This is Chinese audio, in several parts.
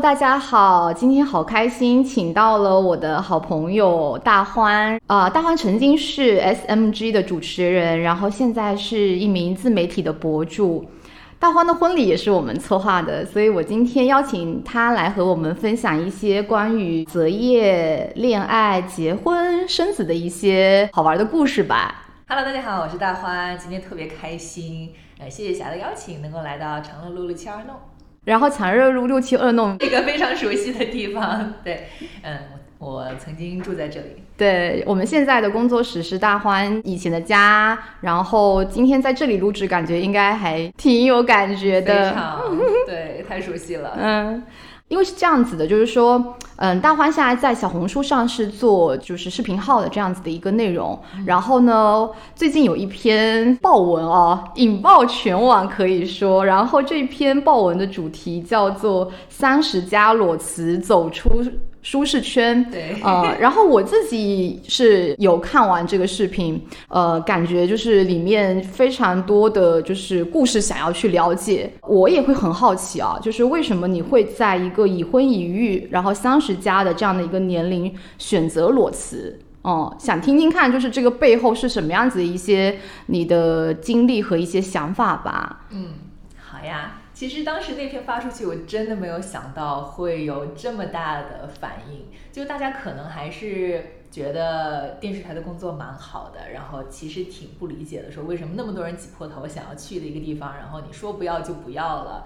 大家好，今天好开心，请到了我的好朋友大欢。啊、大欢曾经是 SMG 的主持人，然后现在是一名自媒体的博主。大欢的婚礼也是我们策划的，所以我今天邀请他来和我们分享一些关于择业、恋爱、结婚、生子的一些好玩的故事吧。Hello，大家好，我是大欢，今天特别开心，呃，谢谢霞的邀请，能够来到长乐路六七二弄然后强热路六七二弄，一个非常熟悉的地方。对，嗯，我我曾经住在这里。对我们现在的工作室是大欢以前的家，然后今天在这里录制，感觉应该还挺有感觉的非的。常对，太熟悉了。嗯，因为是这样子的，就是说，嗯，大欢现在在小红书上是做就是视频号的这样子的一个内容，然后呢，最近有一篇爆文哦，引爆全网可以说，然后这篇爆文的主题叫做“三十加裸辞走出舒适圈”，对，呃，然后我自己是有看完这个视频，呃，感觉就是里面非常多的就是故事想要去了解，我也会很好奇啊，就是为什么你会在一个已婚已育，然后三十加的这样的一个年龄选择裸辞？哦、想听听看，就是这个背后是什么样子的一些你的经历和一些想法吧。嗯，好呀。其实当时那篇发出去，我真的没有想到会有这么大的反应。就大家可能还是觉得电视台的工作蛮好的，然后其实挺不理解的，说为什么那么多人挤破头想要去的一个地方，然后你说不要就不要了。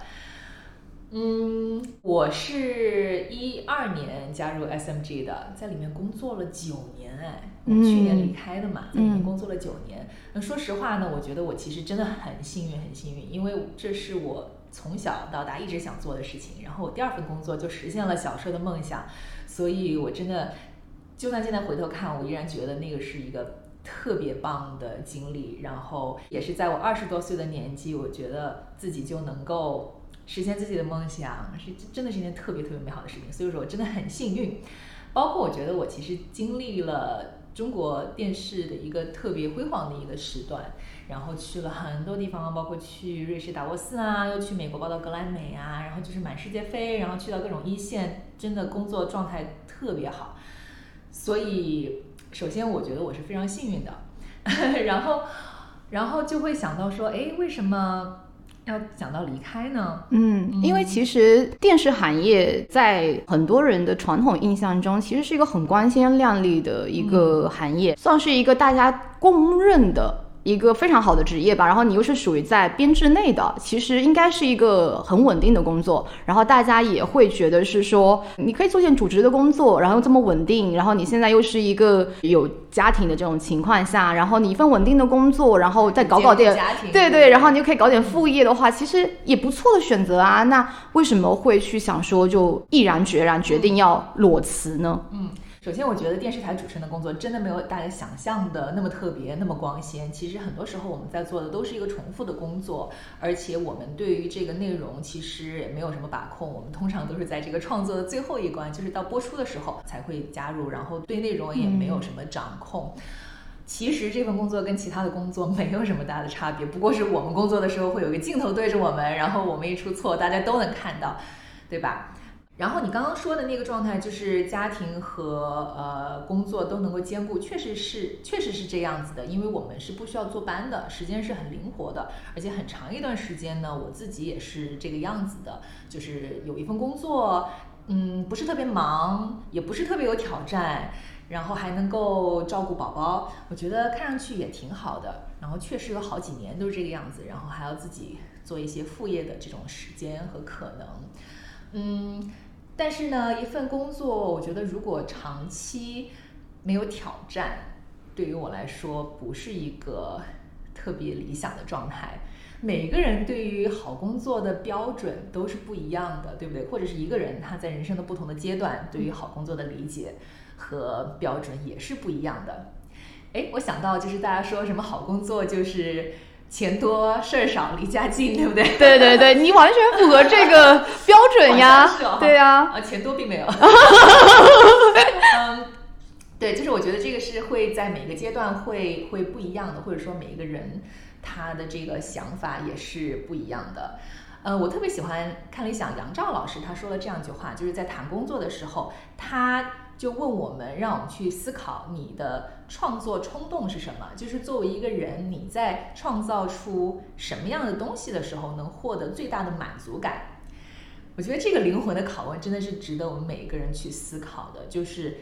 嗯，我是一二年加入 SMG 的，在里面工作了九年，哎，我去年离开的嘛，在里面工作了九年。那说实话呢，我觉得我其实真的很幸运，很幸运，因为这是我从小到大一直想做的事情。然后我第二份工作就实现了小时候的梦想，所以我真的，就算现在回头看，我依然觉得那个是一个特别棒的经历。然后也是在我二十多岁的年纪，我觉得自己就能够。实现自己的梦想是真的是一件特别特别美好的事情，所以说我真的很幸运。包括我觉得我其实经历了中国电视的一个特别辉煌的一个时段，然后去了很多地方，包括去瑞士达沃斯啊，又去美国报道格莱美啊，然后就是满世界飞，然后去到各种一线，真的工作状态特别好。所以首先我觉得我是非常幸运的，然后然后就会想到说，哎，为什么？要讲到离开呢？嗯，因为其实电视行业在很多人的传统印象中，其实是一个很光鲜亮丽的一个行业，算是一个大家公认的。一个非常好的职业吧，然后你又是属于在编制内的，其实应该是一个很稳定的工作，然后大家也会觉得是说，你可以做件主职的工作，然后又这么稳定，然后你现在又是一个有家庭的这种情况下，然后你一份稳定的工作，然后再搞搞点，对对，然后你就可以搞点副业的话，其实也不错的选择啊。那为什么会去想说就毅然决然决定要裸辞呢？嗯。首先，我觉得电视台主持人的工作真的没有大家想象的那么特别、那么光鲜。其实很多时候我们在做的都是一个重复的工作，而且我们对于这个内容其实也没有什么把控。我们通常都是在这个创作的最后一关，就是到播出的时候才会加入，然后对内容也没有什么掌控。其实这份工作跟其他的工作没有什么大的差别，不过是我们工作的时候会有一个镜头对着我们，然后我们一出错，大家都能看到，对吧？然后你刚刚说的那个状态，就是家庭和呃工作都能够兼顾，确实是确实是这样子的，因为我们是不需要坐班的，时间是很灵活的，而且很长一段时间呢，我自己也是这个样子的，就是有一份工作，嗯，不是特别忙，也不是特别有挑战，然后还能够照顾宝宝，我觉得看上去也挺好的。然后确实有好几年都是这个样子，然后还要自己做一些副业的这种时间和可能，嗯。但是呢，一份工作，我觉得如果长期没有挑战，对于我来说不是一个特别理想的状态。每个人对于好工作的标准都是不一样的，对不对？或者是一个人他在人生的不同的阶段，对于好工作的理解和标准也是不一样的。哎，我想到就是大家说什么好工作就是。钱多事儿少离家近，对不对？对对对，你完全符合这个 标准呀。哦、对呀，啊，钱多并没有。嗯，对，就是我觉得这个是会在每个阶段会会不一样的，或者说每一个人他的这个想法也是不一样的。呃，我特别喜欢看理想杨照老师他说了这样一句话，就是在谈工作的时候，他就问我们，让我们去思考你的创作冲动是什么，就是作为一个人，你在创造出什么样的东西的时候，能获得最大的满足感。我觉得这个灵魂的拷问真的是值得我们每一个人去思考的，就是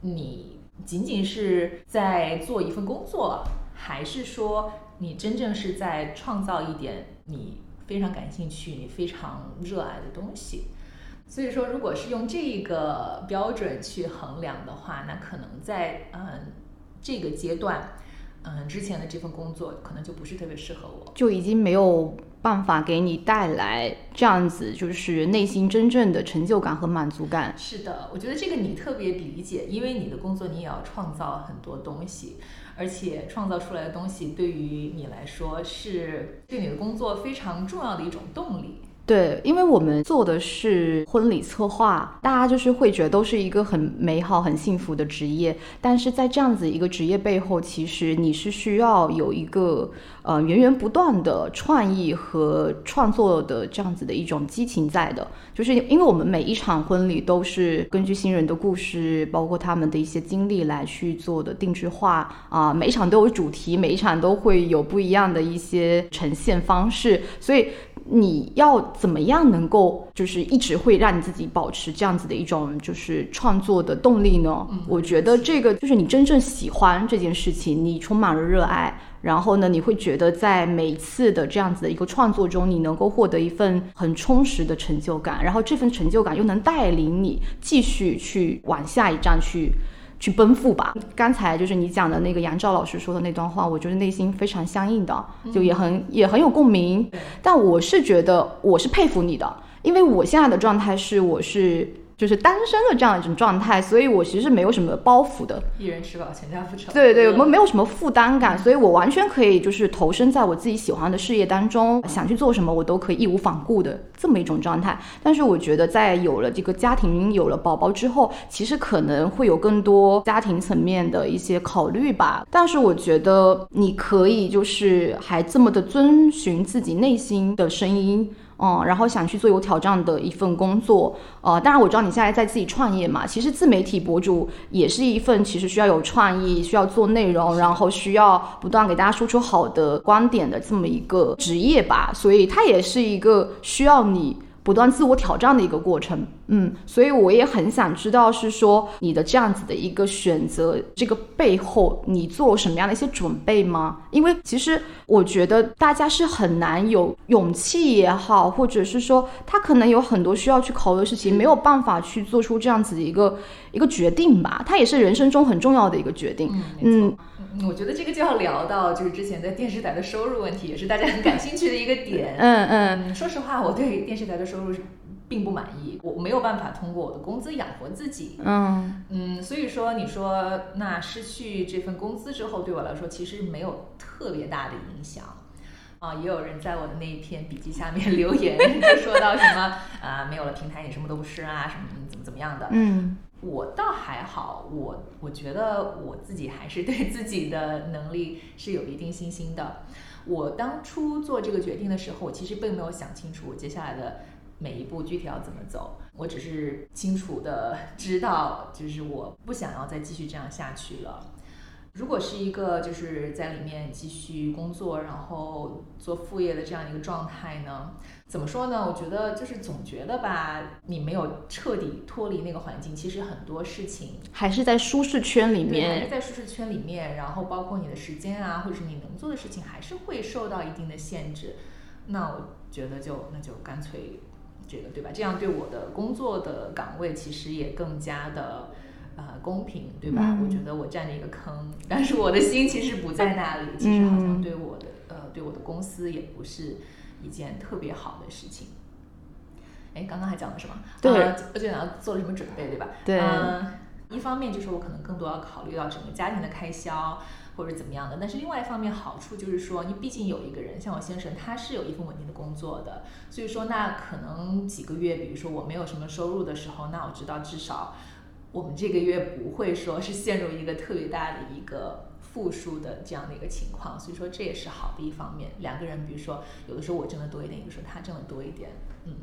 你。仅仅是在做一份工作，还是说你真正是在创造一点你非常感兴趣、你非常热爱的东西？所以说，如果是用这个标准去衡量的话，那可能在嗯这个阶段，嗯之前的这份工作可能就不是特别适合我，就已经没有。办法给你带来这样子，就是内心真正的成就感和满足感。是的，我觉得这个你特别理解，因为你的工作你也要创造很多东西，而且创造出来的东西对于你来说是对你的工作非常重要的一种动力。对，因为我们做的是婚礼策划，大家就是会觉得都是一个很美好、很幸福的职业。但是在这样子一个职业背后，其实你是需要有一个呃源源不断的创意和创作的这样子的一种激情在的。就是因为我们每一场婚礼都是根据新人的故事，包括他们的一些经历来去做的定制化啊，每一场都有主题，每一场都会有不一样的一些呈现方式，所以。你要怎么样能够就是一直会让你自己保持这样子的一种就是创作的动力呢？我觉得这个就是你真正喜欢这件事情，你充满了热爱，然后呢，你会觉得在每一次的这样子的一个创作中，你能够获得一份很充实的成就感，然后这份成就感又能带领你继续去往下一站去。去奔赴吧。刚才就是你讲的那个杨照老师说的那段话，我觉得内心非常相应的，就也很也很有共鸣。但我是觉得我是佩服你的，因为我现在的状态是我是。就是单身的这样一种状态，所以我其实没有什么包袱的。一人吃饱全家不愁。对对，我们没有什么负担感，所以我完全可以就是投身在我自己喜欢的事业当中，想去做什么我都可以义无反顾的这么一种状态。但是我觉得在有了这个家庭、有了宝宝之后，其实可能会有更多家庭层面的一些考虑吧。但是我觉得你可以就是还这么的遵循自己内心的声音。嗯，然后想去做有挑战的一份工作，呃，当然我知道你现在在自己创业嘛，其实自媒体博主也是一份其实需要有创意、需要做内容，然后需要不断给大家输出好的观点的这么一个职业吧，所以它也是一个需要你。不断自我挑战的一个过程，嗯，所以我也很想知道，是说你的这样子的一个选择，这个背后你做了什么样的一些准备吗？因为其实我觉得大家是很难有勇气也好，或者是说他可能有很多需要去考虑的事情，没有办法去做出这样子的一个一个决定吧。他也是人生中很重要的一个决定，嗯。我觉得这个就要聊到，就是之前在电视台的收入问题，也是大家很感兴趣的一个点。嗯嗯，说实话，我对电视台的收入并不满意，我没有办法通过我的工资养活自己。嗯嗯，所以说你说那失去这份工资之后，对我来说其实没有特别大的影响。啊，也有人在我的那一篇笔记下面 留言，说到什么啊，没有了平台，你什么都不是啊，什么怎么怎么样的。嗯。我倒还好，我我觉得我自己还是对自己的能力是有一定信心的。我当初做这个决定的时候，我其实并没有想清楚我接下来的每一步具体要怎么走，我只是清楚的 知道，就是我不想要再继续这样下去了。如果是一个就是在里面继续工作，然后做副业的这样一个状态呢？怎么说呢？我觉得就是总觉得吧，你没有彻底脱离那个环境，其实很多事情还是在舒适圈里面，还是在舒适圈里面。然后包括你的时间啊，或者是你能做的事情，还是会受到一定的限制。那我觉得就那就干脆这个对吧？这样对我的工作的岗位其实也更加的。呃，公平对吧？我觉得我占了一个坑，但是我的心其实不在那里。其实好像对我的呃，对我的公司也不是一件特别好的事情。哎，刚刚还讲了什么？对，而且要做了什么准备，对吧？对。嗯，一方面就是我可能更多要考虑到整个家庭的开销或者怎么样的，但是另外一方面好处就是说，你毕竟有一个人，像我先生，他是有一份稳定的工作的，所以说那可能几个月，比如说我没有什么收入的时候，那我知道至少。我们这个月不会说是陷入一个特别大的一个负数的这样的一个情况，所以说这也是好的一方面。两个人，比如说有的时候我挣的多一点，有的时候他挣的多一点，嗯。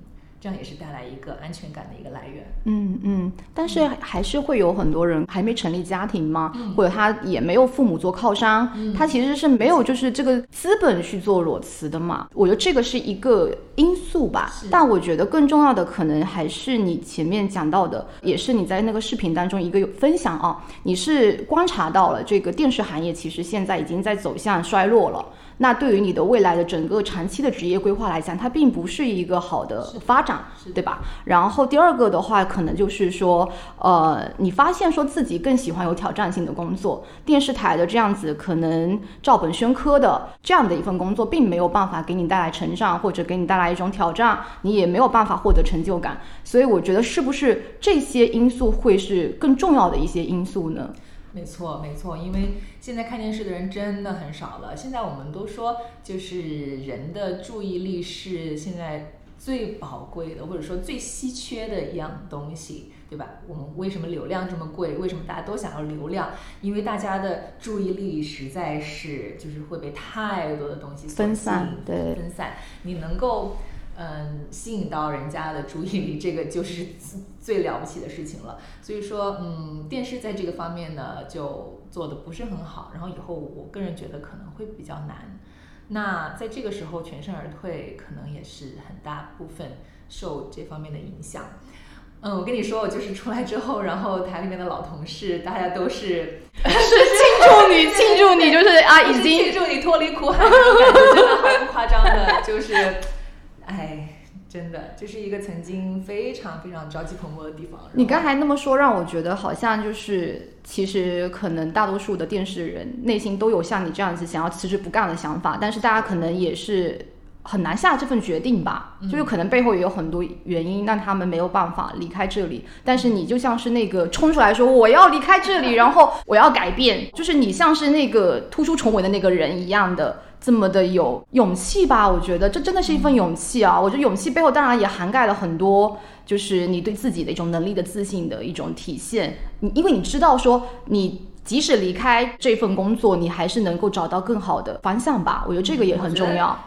这样也是带来一个安全感的一个来源。嗯嗯，但是还是会有很多人还没成立家庭嘛，或者他也没有父母做靠山，他其实是没有就是这个资本去做裸辞的嘛。我觉得这个是一个因素吧。但我觉得更重要的可能还是你前面讲到的，也是你在那个视频当中一个分享啊，你是观察到了这个电视行业其实现在已经在走向衰落了。那对于你的未来的整个长期的职业规划来讲，它并不是一个好的发展，对吧？然后第二个的话，可能就是说，呃，你发现说自己更喜欢有挑战性的工作，电视台的这样子可能照本宣科的这样的一份工作，并没有办法给你带来成长，或者给你带来一种挑战，你也没有办法获得成就感。所以我觉得，是不是这些因素会是更重要的一些因素呢？没错，没错，因为现在看电视的人真的很少了。现在我们都说，就是人的注意力是现在最宝贵的，或者说最稀缺的一样东西，对吧？我们为什么流量这么贵？为什么大家都想要流量？因为大家的注意力实在是就是会被太多的东西分散，对，分散。你能够。嗯，吸引到人家的注意力，这个就是最了不起的事情了。所以说，嗯，电视在这个方面呢，就做的不是很好。然后以后，我个人觉得可能会比较难。那在这个时候全身而退，可能也是很大部分受这方面的影响。嗯，我跟你说，我就是出来之后，然后台里面的老同事，大家都是 是庆祝你，庆祝你，就是啊，已经 庆祝你脱离苦海真的毫不夸张的，就是。哎，真的，这是一个曾经非常非常朝气蓬勃的地方。你刚才那么说，让我觉得好像就是，其实可能大多数的电视人内心都有像你这样子想要辞职不干的想法，但是大家可能也是很难下这份决定吧。就是可能背后也有很多原因让他们没有办法离开这里。但是你就像是那个冲出来说我要离开这里，然后我要改变，就是你像是那个突出重围的那个人一样的。这么的有勇气吧？我觉得这真的是一份勇气啊！我觉得勇气背后当然也涵盖了很多，就是你对自己的一种能力的自信的一种体现。你因为你知道说，你即使离开这份工作，你还是能够找到更好的方向吧？我觉得这个也很重要。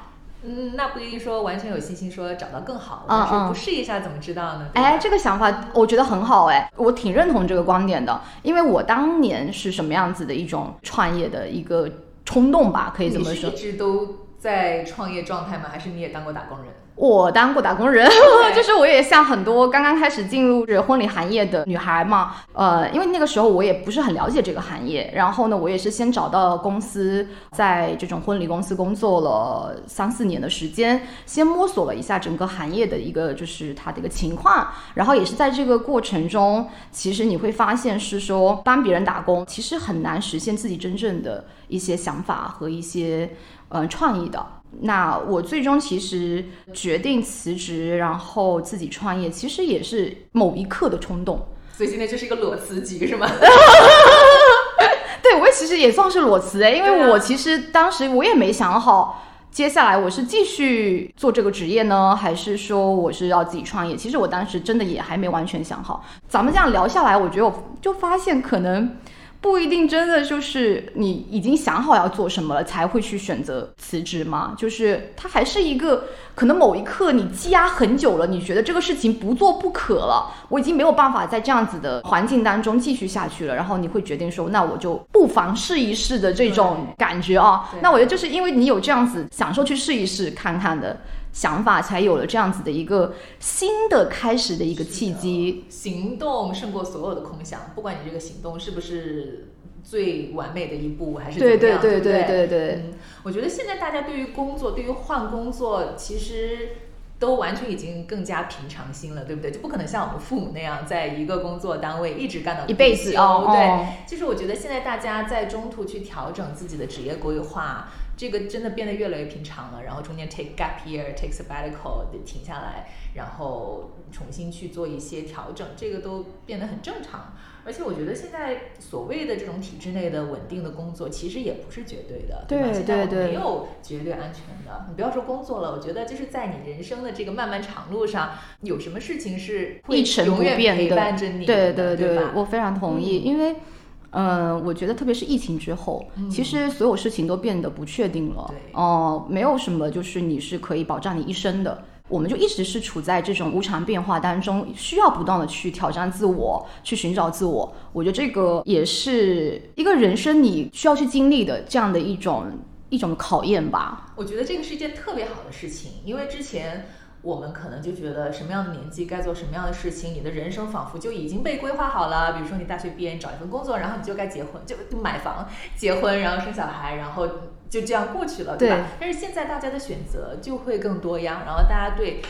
嗯，那不一定说完全有信心说找到更好的，但是不试一下怎么知道呢？哎，这个想法我觉得很好哎，我挺认同这个观点的，因为我当年是什么样子的一种创业的一个。冲动吧，可以这么说。一直都在创业状态吗？还是你也当过打工人？我当过打工人，就是我也像很多刚刚开始进入这婚礼行业的女孩嘛，呃，因为那个时候我也不是很了解这个行业，然后呢，我也是先找到公司，在这种婚礼公司工作了三四年的时间，先摸索了一下整个行业的一个就是它的一个情况，然后也是在这个过程中，其实你会发现是说，帮别人打工其实很难实现自己真正的一些想法和一些呃创意的。那我最终其实决定辞职，然后自己创业，其实也是某一刻的冲动。所以今天就是一个裸辞局，是吗？对，我其实也算是裸辞哎，因为我其实当时我也没想好，接下来我是继续做这个职业呢，还是说我是要自己创业？其实我当时真的也还没完全想好。咱们这样聊下来，我觉得我就发现可能。不一定真的就是你已经想好要做什么了才会去选择辞职吗？就是它还是一个可能某一刻你积压很久了，你觉得这个事情不做不可了，我已经没有办法在这样子的环境当中继续下去了，然后你会决定说，那我就不妨试一试的这种感觉啊。那我觉得就是因为你有这样子享受去试一试看看的。想法才有了这样子的一个新的开始的一个契机。行动胜过所有的空想，不管你这个行动是不是最完美的一步，还是怎么样，对对对对对对。嗯，我觉得现在大家对于工作，对于换工作，其实。都完全已经更加平常心了，对不对？就不可能像我们父母那样，在一个工作单位一直干到一辈子哦。对，就是我觉得现在大家在中途去调整自己的职业规划，这个真的变得越来越平常了。然后中间 take gap year，take sabbatical 得停下来，然后重新去做一些调整，这个都变得很正常。而且我觉得现在所谓的这种体制内的稳定的工作，其实也不是绝对的，对吧？对现在没有绝对安全的。你不要说工作了，我觉得就是在你人生的这个漫漫长路上，有什么事情是会永远陪伴着你对对，对吧？我非常同意，嗯因为。呃，我觉得特别是疫情之后，其实所有事情都变得不确定了。对哦、没有什么就是你是可以保障你一生的。我们就一直是处在这种无常变化当中，需要不断的去挑战自我，去寻找自我。我觉得这个也是一个人生你需要去经历的这样的一种一种考验吧。我觉得这个是一件特别好的事情，因为之前我们可能就觉得什么样的年纪该做什么样的事情，你的人生仿佛就已经被规划好了。比如说你大学毕业，你找一份工作，然后你就该结婚，就就买房、结婚，然后生小孩，然后就这样过去了，对吧？对但是现在大家的选择就会更多样，然后大家对。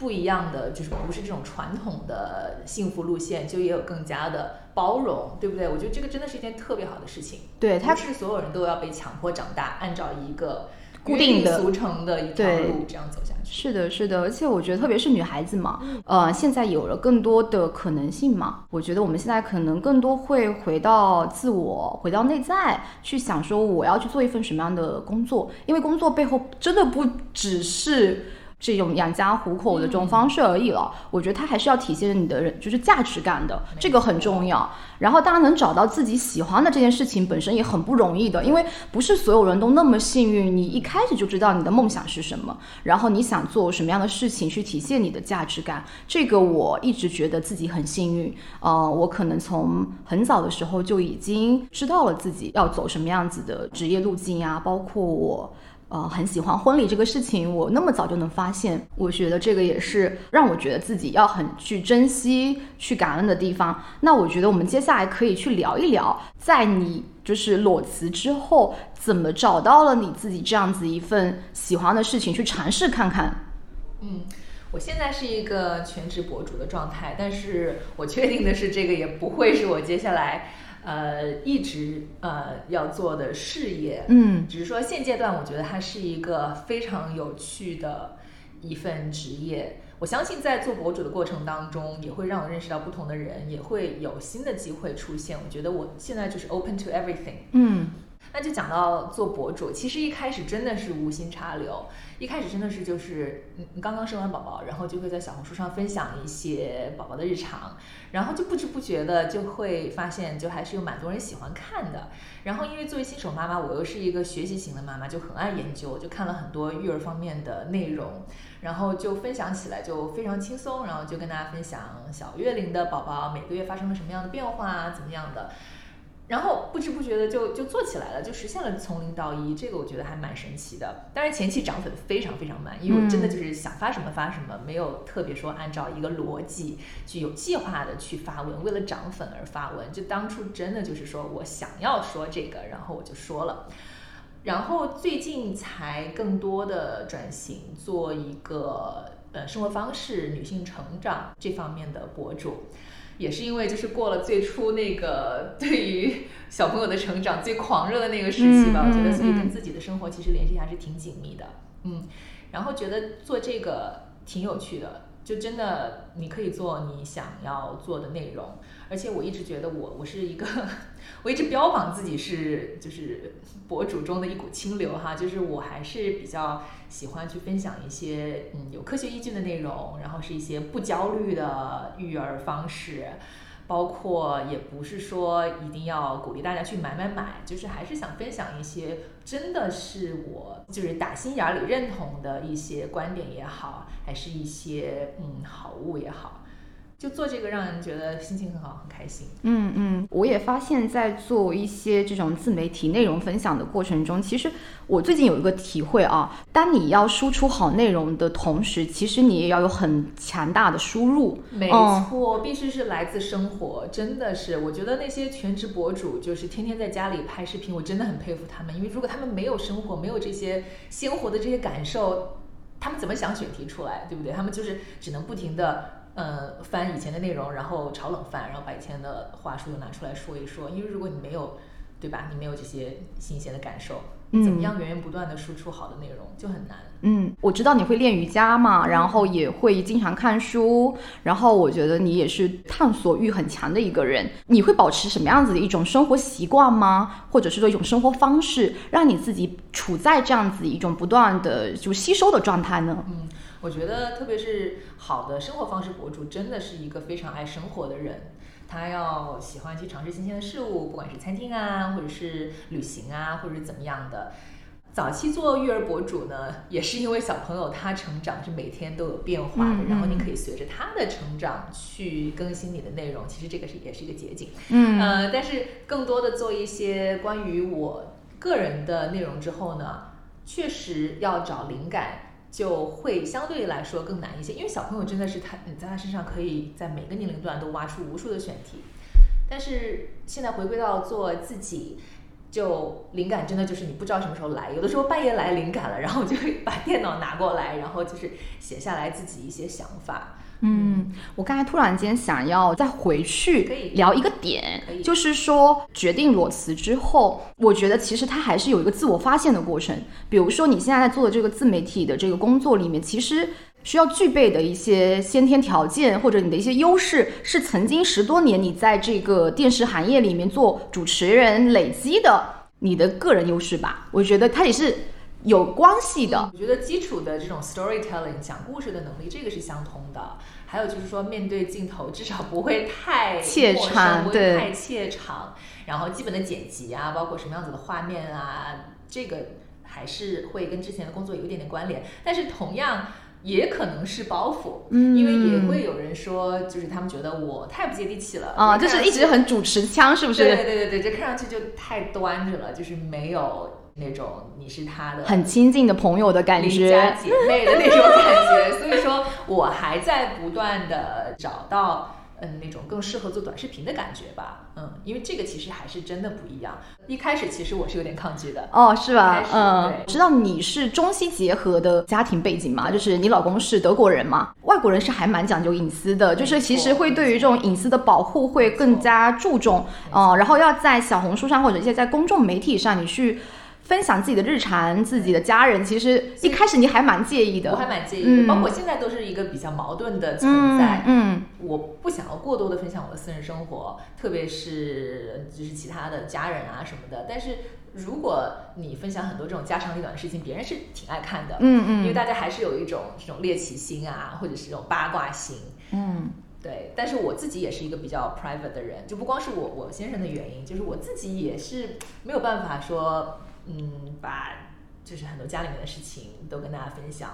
不一样的就是不是这种传统的幸福路线，就也有更加的包容，对不对？我觉得这个真的是一件特别好的事情。对他不是所有人都要被强迫长大，按照一个固定的俗成的一条路这样走下去。是的，是的，而且我觉得，特别是女孩子嘛，呃，现在有了更多的可能性嘛。我觉得我们现在可能更多会回到自我，回到内在，去想说我要去做一份什么样的工作，因为工作背后真的不只是。这种养家糊口的这种方式而已了，我觉得它还是要体现你的人就是价值感的，这个很重要。然后大家能找到自己喜欢的这件事情本身也很不容易的，因为不是所有人都那么幸运，你一开始就知道你的梦想是什么，然后你想做什么样的事情去体现你的价值感。这个我一直觉得自己很幸运，呃，我可能从很早的时候就已经知道了自己要走什么样子的职业路径呀，包括我。呃，很喜欢婚礼这个事情，我那么早就能发现，我觉得这个也是让我觉得自己要很去珍惜、去感恩的地方。那我觉得我们接下来可以去聊一聊，在你就是裸辞之后，怎么找到了你自己这样子一份喜欢的事情，去尝试看看。嗯，我现在是一个全职博主的状态，但是我确定的是，这个也不会是我接下来呃一直呃要做的事业。嗯只是说现阶段，我觉得它是一个非常有趣的一份职业。我相信在做博主的过程当中，也会让我认识到不同的人，也会有新的机会出现。我觉得我现在就是 open to everything。嗯那就讲到做博主，其实一开始真的是无心插柳，一开始真的是就是你你刚刚生完宝宝，然后就会在小红书上分享一些宝宝的日常，然后就不知不觉的就会发现，就还是有蛮多人喜欢看的。然后因为作为新手妈妈，我又是一个学习型的妈妈，就很爱研究，就看了很多育儿方面的内容，然后就分享起来就非常轻松，然后就跟大家分享小月龄的宝宝每个月发生了什么样的变化啊，怎么样的。然后不知不觉的就就做起来了，就实现了从零到一，这个我觉得还蛮神奇的。当然前期涨粉非常非常慢，因为我真的就是想发什么发什么，没有特别说按照一个逻辑去有计划的去发文，为了涨粉而发文。就当初真的就是说我想要说这个，然后我就说了。然后最近才更多的转型做一个呃生活方式、女性成长这方面的博主。也是因为就是过了最初那个对于小朋友的成长最狂热的那个时期吧，嗯我觉得所以嗯。跟自己的生活其实联系还是挺紧密的，嗯，然后觉得做这个挺有趣的，就真的你可以做你想要做的内容，而且我一直觉得我我是一个，我一直标榜自己是就是博主中的一股清流哈，就是我还是比较喜欢去分享一些嗯有科学依据的内容，然后是一些不焦虑的育儿方式。包括也不是说一定要鼓励大家去买买买，就是还是想分享一些真的是我就是打心眼里认同的一些观点也好，还是一些嗯好物也好，就做这个让人觉得心情很好，很开心。嗯嗯，我也发现，在做一些这种自媒体内容分享的过程中，其实我最近有一个体会啊，当你要输出好内容的同时，其实你也要有很强大的输入。没嗯错，必须是来自生活，真的是。我觉得那些全职博主就是天天在家里拍视频，我真的很佩服他们，因为如果他们没有生活，没有这些鲜活的这些感受，他们怎么想选题出来，对不对？他们就是只能不停的。呃，翻以前的内容，然后炒冷饭，然后把以前的话术又拿出来说一说。因为如果你没有对吧？你没有这些新鲜的感受，嗯怎么样源源不断的输出好的内容就很难。嗯，我知道你会练瑜伽嘛，然后也会经常看书，然后我觉得你也是探索欲很强的一个人。你会保持什么样子的一种生活习惯吗？或者是说一种生活方式，让你自己处在这样子一种不断的就吸收的状态呢？嗯，我觉得特别是好的生活方式博主，真的是一个非常爱生活的人。他要喜欢去尝试新鲜的事物，不管是餐厅啊，或者是旅行啊，或者是怎么样的。早期做育儿博主呢，也是因为小朋友他成长是每天都有变化的，嗯然后你嗯可以随着他的成长去更新你的内容。其实这个是也是一个捷径。嗯呃，但是更多的做一些关于我个人的内容之后呢，确实要找灵感就会相对来说更难一些，因为小朋友真的是他你在他身上可以在每个年龄段都挖出无数的选题，但是现在回归到做自己。就灵感真的就是你不知道什么时候来，有的时候半夜来灵感了，然后就会把电脑拿过来，然后就是写下来自己一些想法。嗯，我刚才突然间想要再回去聊一个点，就是说决定裸辞之后，我觉得其实它还是有一个自我发现的过程。比如说你现在在做的这个自媒体的这个工作里面，其实需要具备的一些先天条件或者你的一些优势，是曾经十多年你在这个电视行业里面做主持人累积的你的个人优势吧。我觉得它也是有关系的。我觉得基础的这种 storytelling 讲故事的能力，这个是相通的。还有就是说，面对镜头至少不会太怯场对不会太怯场。然后基本的剪辑啊，包括什么样子的画面啊，这个还是会跟之前的工作有一点点关联。但是同样。也可能是包袱，嗯因为也会有人说，就是他们觉得我太不接地气了啊，就是一直很主持腔，是不是？对对对对，这看上去就太端着了，就是没有那种你是他的很亲近的朋友的感邻觉家。姐妹的那种感觉，所以说我还在不断的找到嗯那种更适合做短视频的感觉吧，嗯，因为这个其实还是真的不一样。一开始其实我是有点抗拒的，哦，是吧？嗯，知道你是中西结合的家庭背景嘛？就是你老公是德国人嘛？外国人是还蛮讲究隐私的，就是其实会对于这种隐私的保护会更加注重，嗯，然后要在小红书上或者一些在公众媒体上，你去分享自己的日常、自己的家人，其实一开始你还蛮介意的，我还蛮介意嗯的，包括现在都是一个比较矛盾的存在。嗯我不想要过多的分享我的私人生活，特别是就是其他的家人啊什么的。但是如果你分享很多这种家长里短的事情，别人是挺爱看的，嗯嗯因为大家还是有一种这种猎奇心啊，或者是这种八卦心。嗯对，但是我自己也是一个比较 private 的人，就不光是我我先生的原因，就是我自己也是没有办法说，嗯，把就是很多家里面的事情都跟大家分享。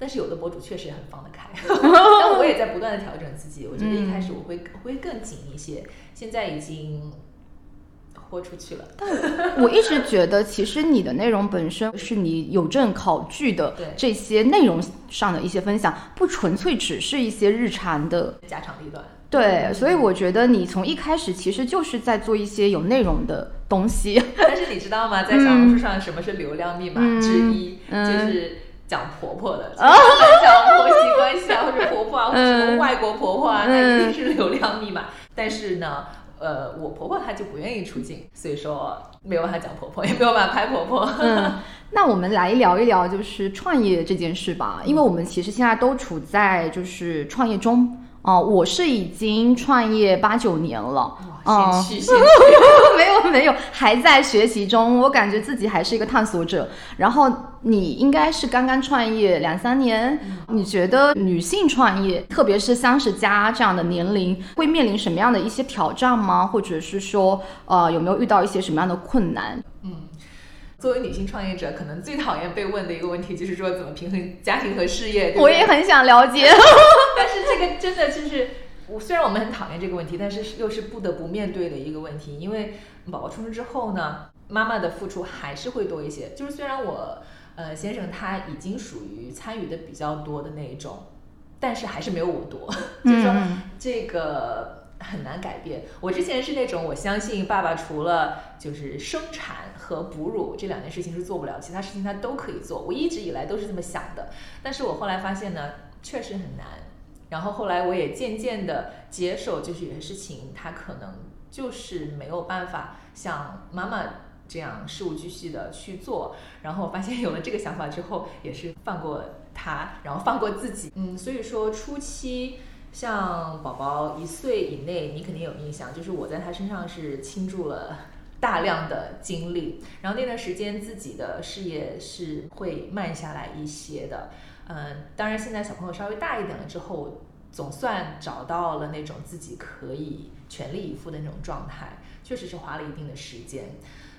但是有的博主确实很放得开，但我也在不断的调整自己。我觉得一开始我会我会更紧一些，现在已经豁出去了。但我一直觉得，其实你的内容本身是你有证考据的 对这些内容上的一些分享，不纯粹只是一些日常的。家长里短，对，所以我觉得你从一开始其实就是在做一些有内容的东西。但是你知道吗？在小红书上，什么是流量密码嗯之一？嗯就是讲婆婆的，就是讲婆媳关系啊，或者婆婆啊，或者什么嗯外国婆婆啊，嗯那一定是流量密码。但是呢，呃，我婆婆她就不愿意出镜，所以说没有办法讲婆婆，也没有办法拍婆婆。嗯，那我们来聊一聊就是创业这件事吧，因为我们其实现在都处在就是创业中。哦、我是已经创业八九年了，哇，哦先驱，先驱。没有没有，还在学习中。我感觉自己还是一个探索者。然后你应该是刚刚创业两三年，你觉得女性创业，特别是三十加这样的年龄，会面临什么样的一些挑战吗？或者是说，呃，有没有遇到一些什么样的困难？嗯，作为女性创业者，可能最讨厌被问的一个问题就是说怎么平衡家庭和事业。对对我也很想了解。但是这个真的就是，我虽然我们很讨厌这个问题，但是又是不得不面对的一个问题。因为宝宝出生之后呢，妈妈的付出还是会多一些。就是虽然我呃先生他已经属于参与的比较多的那一种，但是还是没有我多。就是说嗯这个很难改变。我之前是那种我相信爸爸除了就是生产和哺乳这两件事情是做不了，其他事情他都可以做。我一直以来都是这么想的，但是我后来发现呢，确实很难。然后后来我也渐渐的接受，就是有些事情他可能就是没有办法像妈妈这样事无巨细的去做。然后发现有了这个想法之后，也是放过他，然后放过自己。嗯，所以说初期像宝宝一岁以内，你肯定有印象，就是我在他身上是倾注了大量的精力，然后那段时间自己的事业是会慢下来一些的。嗯，当然现在小朋友稍微大一点了之后。总算找到了那种自己可以全力以赴的那种状态，确实是花了一定的时间。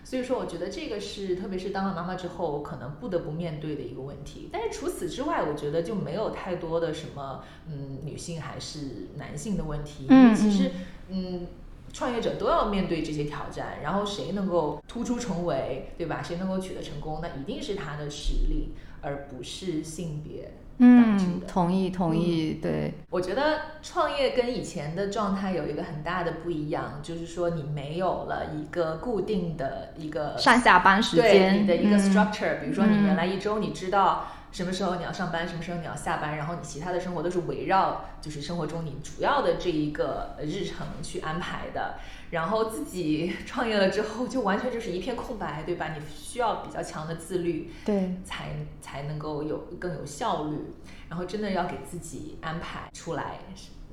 所以说，我觉得这个是，特别是当了妈妈之后，可能不得不面对的一个问题。但是除此之外，我觉得就没有太多的什么，嗯，女性还是男性的问题。嗯，其实，嗯，创业者都要面对这些挑战。然后谁能够突出重围，对吧？谁能够取得成功，那一定是他的实力，而不是性别。嗯，同意同意，对。我觉得创业跟以前的状态有一个很大的不一样，就是说你没有了一个固定的一个上下班时间，你的一个 structure。比如说你原来一周你知道什么时候你要上班，什么时候你要下班，然后你其他的生活都是围绕就是生活中你主要的这一个日程去安排的。然后自己 创业了之后，就完全就是一片空白，对吧？你需要比较强的自律，对，才才能够有更有效率。然后真的要给自己安排出来。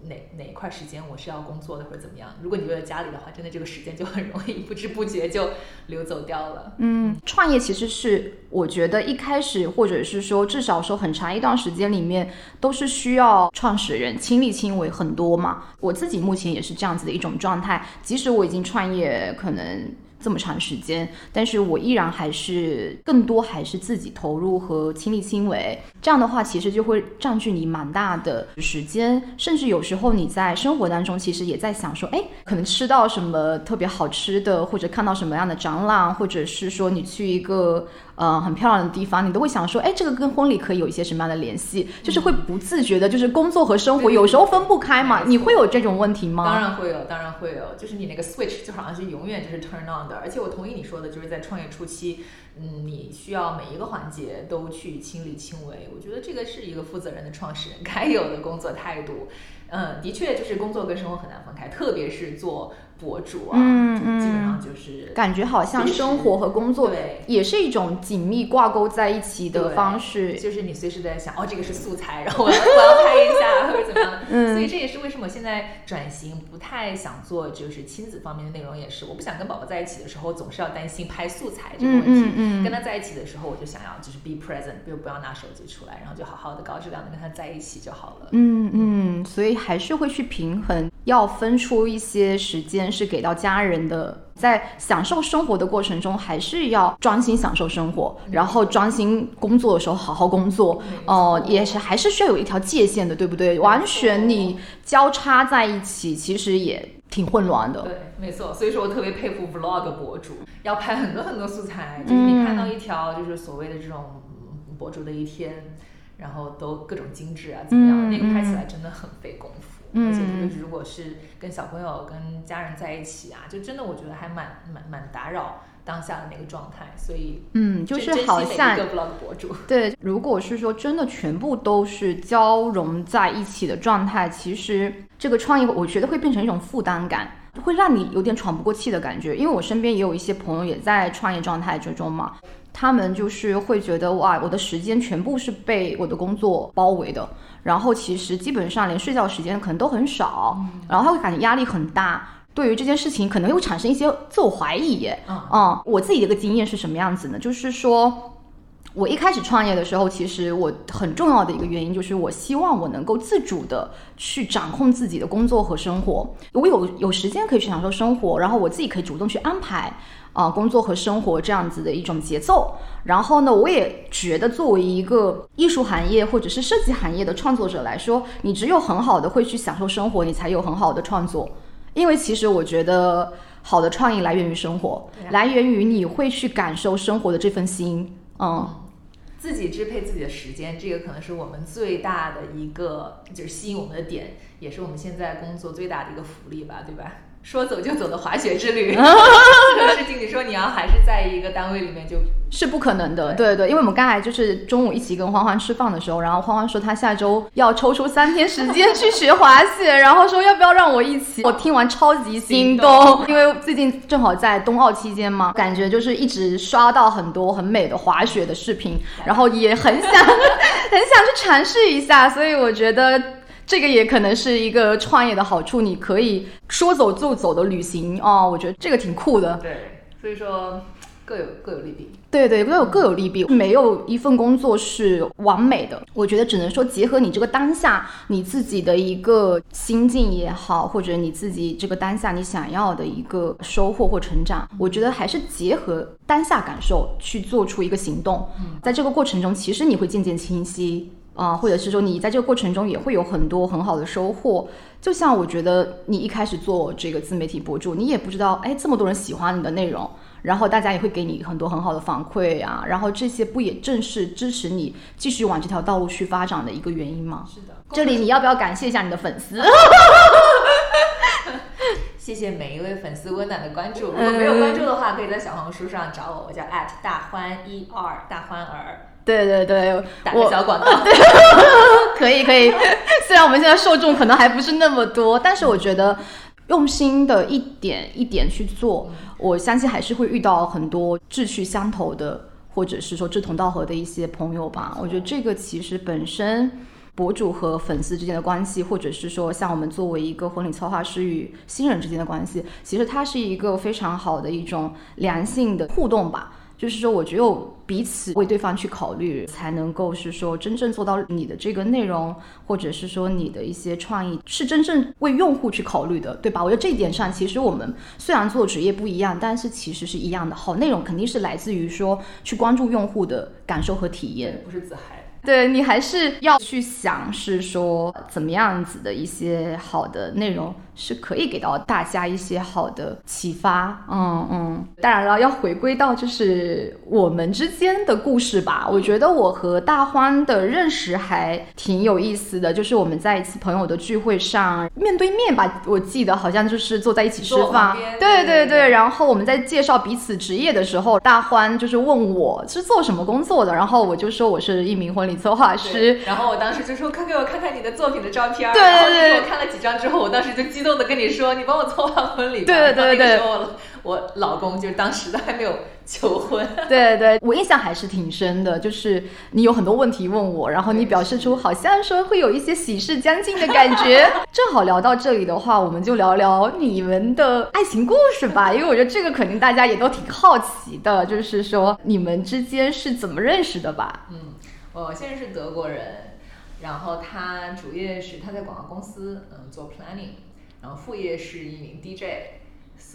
哪哪一块时间我是要工作的或者怎么样？如果你为了家里的话，真的这个时间就很容易不知不觉就流走掉了。嗯，创业其实是我觉得一开始或者是说至少说很长一段时间里面都是需要创始人亲力亲为很多嘛。我自己目前也是这样子的一种状态，即使我已经创业可能。这么长时间，但是我依然还是更多还是自己投入和亲力亲为。这样的话，其实就会占据你蛮大的时间，甚至有时候你在生活当中，其实也在想说，哎，可能吃到什么特别好吃的，或者看到什么样的展览，或者是说你去一个。呃，很漂亮的地方，你都会想说，哎，这个跟婚礼可以有一些什么样的联系？就是会不自觉的，就是工作和生活有时候分不开嘛。你会有这种问题吗？当然会有，当然会有。就是你那个 switch 就好像是永远就是 turn on 的。而且我同意你说的，就是在创业初期，嗯，你需要每一个环节都去亲力亲为。我觉得这个是一个负责任的创始人该有的工作态度。嗯，的确，就是工作跟生活很难分开，特别是做。博主啊，嗯基本上就是感觉好像生活和工作也是一种紧密挂钩在一起的方式。就是你随时在想，哦，这个是素材，然后我要我要拍一下 或者怎么样。嗯，所以这也是为什么现在转型不太想做就是亲子方面的内容，也是我不想跟宝宝在一起的时候总是要担心拍素材这个问题。嗯嗯跟他在一起的时候，我就想要就是 be present，就不要拿手机出来，然后就好好的高质量的跟他在一起就好了。嗯嗯，所以还是会去平衡，要分出一些时间。是给到家人的，在享受生活的过程中，还是要专心享受生活，然后专心工作的时候好好工作。哦，也是还是需要有一条界限的，对不对？完全你交叉在一起，其实也挺混乱的。对，没错。所以说我特别佩服 vlog 博主，要拍很多很多素材，就是你看到一条就是所谓的这种博主的一天，然后都各种精致啊，怎么样？那个拍起来真的很费功夫。而且特别是如果是跟小朋友、跟家人在一起啊，就真的我觉得还蛮蛮蛮打扰当下的那个状态。所以，嗯，就是好像一个 vlog 博主。对，如果是说真的全部都是交融在一起的状态，其实这个创业我觉得会变成一种负担感，会让你有点喘不过气的感觉。因为我身边也有一些朋友也在创业状态之中嘛，他们就是会觉得哇，我的时间全部是被我的工作包围的。然后其实基本上连睡觉时间可能都很少，然后他会感觉压力很大，对于这件事情可能又产生一些自我怀疑。嗯，我自己的一个经验是什么样子呢？就是说我一开始创业的时候，其实我很重要的一个原因就是我希望我能够自主的去掌控自己的工作和生活，我有有时间可以去享受生活，然后我自己可以主动去安排。啊，工作和生活这样子的一种节奏。然后呢，我也觉得，作为一个艺术行业或者是设计行业的创作者来说，你只有很好的会去享受生活，你才有很好的创作。因为其实我觉得，好的创意来源于生活，来源于你会去感受生活的这份心。嗯，自己支配自己的时间，这个可能是我们最大的一个，就是吸引我们的点，也是我们现在工作最大的一个福利吧，对吧？说走就走的滑雪之旅，这个事情，你说你要还是在一个单位里面，就是不可能的。对对，因为我们刚才就是中午一起跟欢欢吃饭的时候，然后欢欢说他下周要抽出三天时间去学滑雪，然后说要不要让我一起。我听完超级心动，因为最近正好在冬奥期间嘛，感觉就是一直刷到很多很美的滑雪的视频，然后也很想 很想去尝试一下，所以我觉得。这个也可能是一个创业的好处，你可以说走就走的旅行哦，我觉得这个挺酷的。对，所以说各有各有利弊。对对，各有各有利弊，没有一份工作是完美的。我觉得只能说结合你这个当下你自己的一个心境也好，或者你自己这个当下你想要的一个收获或成长，我觉得还是结合当下感受去做出一个行动。在这个过程中，其实你会渐渐清晰。啊，或者是说你在这个过程中也会有很多很好的收获。就像我觉得你一开始做这个自媒体博主，你也不知道，哎，这么多人喜欢你的内容，然后大家也会给你很多很好的反馈啊，然后这些不也正是支持你继续往这条道路去发展的一个原因吗？是的。这里你要不要感谢一下你的粉丝？谢谢每一位粉丝温暖的关注。如果没有关注的话，可以在小红书上找我，我叫大欢一二大欢儿。对对对，打个小广告，可以可以。虽然我们现在受众可能还不是那么多，但是我觉得用心的一点一点去做，我相信还是会遇到很多志趣相投的，或者是说志同道合的一些朋友吧。我觉得这个其实本身博主和粉丝之间的关系，或者是说像我们作为一个婚礼策划师与新人之间的关系，其实它是一个非常好的一种良性的互动吧。就是说，我只有彼此为对方去考虑，才能够是说真正做到你的这个内容，或者是说你的一些创意是真正为用户去考虑的，对吧？我觉得这一点上，其实我们虽然做职业不一样，但是其实是一样的。好内容肯定是来自于说去关注用户的感受和体验，不是自嗨。对你还是要去想，是说怎么样子的一些好的内容。是可以给到大家一些好的启发，嗯嗯，当然了，要回归到就是我们之间的故事吧。我觉得我和大欢的认识还挺有意思的，就是我们在一次朋友的聚会上面对面吧，我记得好像就是坐在一起吃饭，对对对。然后我们在介绍彼此职业的时候，大欢就是问我是做什么工作的，然后我就说我是一名婚礼策划师，然后我当时就说快给我看看你的作品的照片，对对对，我看了几张之后，我当时就激。动的跟你说，你帮我策划婚礼。对对对，我我老公就是当时都还没有求婚。对对，我印象还是挺深的，就是你有很多问题问我，然后你表示出好像说会有一些喜事将近的感觉。正好聊到这里的话，我们就聊聊你们的爱情故事吧，因为我觉得这个肯定大家也都挺好奇的，就是说你们之间是怎么认识的吧？嗯，我现在是德国人，然后他主业是他在广告公司，嗯，做 planning。然后副业是一名 DJ，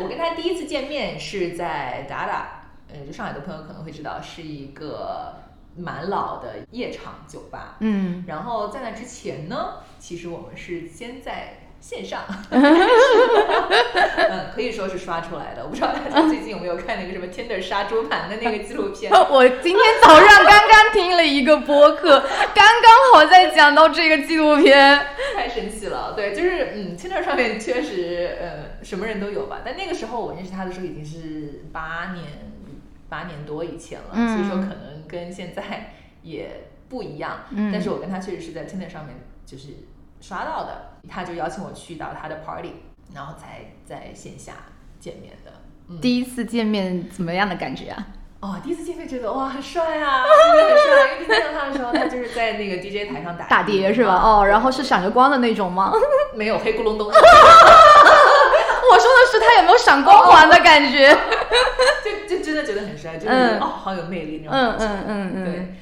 我跟他第一次见面是在达达，呃，就上海的朋友可能会知道，是一个蛮老的夜场酒吧。嗯，然后在那之前呢，其实我们是先在。线上，嗯，可以说是刷出来的。我不知道大家最近有没有看那个什么 Tinder 杀猪盘的那个纪录片？我今天早上刚刚听了一个播客，刚刚好在讲到这个纪录片，太神奇了。对，就是嗯，Tinder 上面确实呃什么人都有吧。但那个时候我认识他的时候已经是八年八年多以前了，所以说可能跟现在也不一样。但是我跟他确实是在 Tinder 上面就是。刷到的，他就邀请我去到他的 party，然后才在线下见面的。第一次见面怎么样的感觉啊？哦，第一次见面觉得哇，很帅啊，真 的很帅。因为第一次见到他的时候，他就是在那个 DJ 台上打打碟是吧？哦，然后是闪着光的那种吗？没有，黑咕隆咚。我说的是他有没有闪光环的感觉？就就真的觉得很帅，就是哦，好有魅力那种感觉。嗯嗯嗯嗯，对。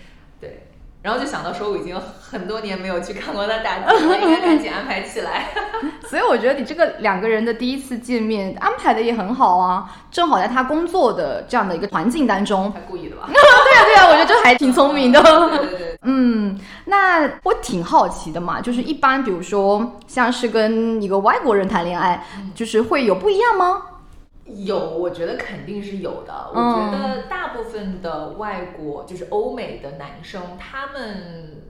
然后就想到说，我已经很多年没有去看过他打球了，应该赶紧安排起来。所以我觉得你这个两个人的第一次见面安排的也很好啊，正好在他工作的这样的一个环境当中。他故意的吧？对啊对啊，我觉得这还挺聪明的。对对对。嗯，那我挺好奇的嘛，就是一般比如说像是跟一个外国人谈恋爱，就是会有不一样吗？有，我觉得肯定是有的。我觉得大部分的外国，就是欧美的男生，他们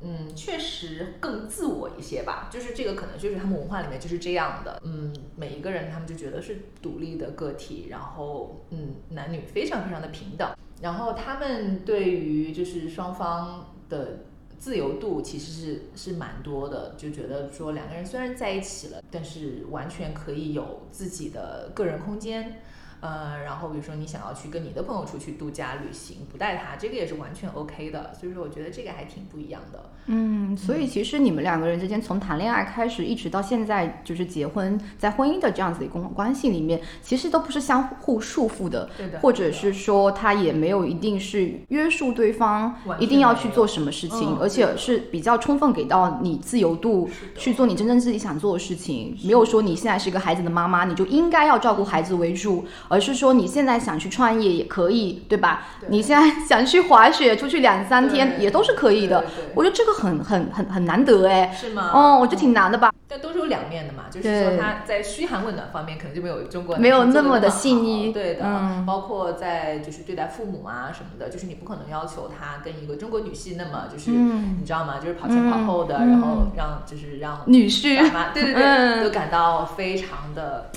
嗯，确实更自我一些吧，就是这个可能就是他们文化里面就是这样的，嗯，每一个人他们就觉得是独立的个体，然后嗯，男女非常非常的平等，然后他们对于就是双方的自由度其实是是蛮多的，就觉得说两个人虽然在一起了，但是完全可以有自己的个人空间。呃，然后比如说你想要去跟你的朋友出去度假旅行，不带他，这个也是完全 OK 的。所以说，我觉得这个还挺不一样的。嗯，所以其实你们两个人之间从谈恋爱开始，一直到现在就是结婚，在婚姻的这样子的关关系里面，其实都不是相互束缚的，对的。或者是说他也没有一定是约束对方一定要去做什么事情，而且是比较充分给到你自由度去做你真正自己想做的事情，没有说你现在是一个孩子的妈妈，你就应该要照顾孩子为主。而是说你现在想去创业也可以，对吧？你现在想去滑雪，出去两三天也都是可以的。我觉得这个很很很很难得哎。是吗？哦，我觉得挺难的吧。但都是有两面的嘛，就是说他在嘘寒问暖方面可能就没有中国没有那么的细腻。对的，包括在就是对待父母啊什么的，就是你不可能要求他跟一个中国女婿那么就是你知道吗？就是跑前跑后的，然后让就是让女婿对对对，都感到非常的。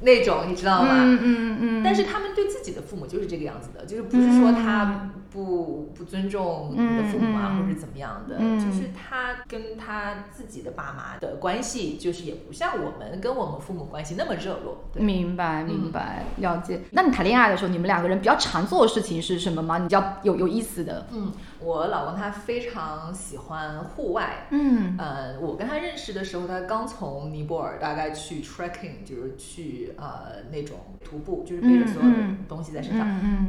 那种你知道吗？嗯嗯嗯。但是他们对自己的父母就是这个样子的，就是不是说他不不尊重你的父母啊，或者怎么样的，就是他跟他自己的爸妈的关系，就是也不像我们跟我们父母关系那么热络。明白明白，了解。那你谈恋爱的时候，你们两个人比较常做的事情是什么吗？你比较有有意思的？嗯。我老公他非常喜欢户外，嗯，呃，我跟他认识的时候，他刚从尼泊尔大概去 trekking，就是去呃那种徒步，就是背着所有的东西在身上，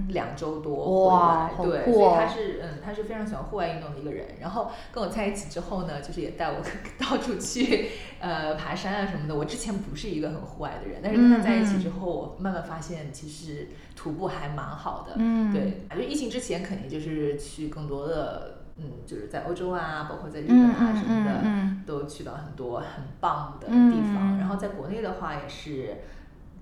两周多回来，对，所以他是嗯，他是非常喜欢户外运动的一个人。然后跟我在一起之后呢，就是也带我 到处去呃爬山啊什么的。我之前不是一个很户外的人，但是跟他在一起之后，我慢慢发现其实徒步还蛮好的，嗯，对，就疫情之前肯定就是去更多。的嗯，就是在欧洲啊，包括在日本啊什么的，都去到很多很棒的地方。然后在国内的话，也是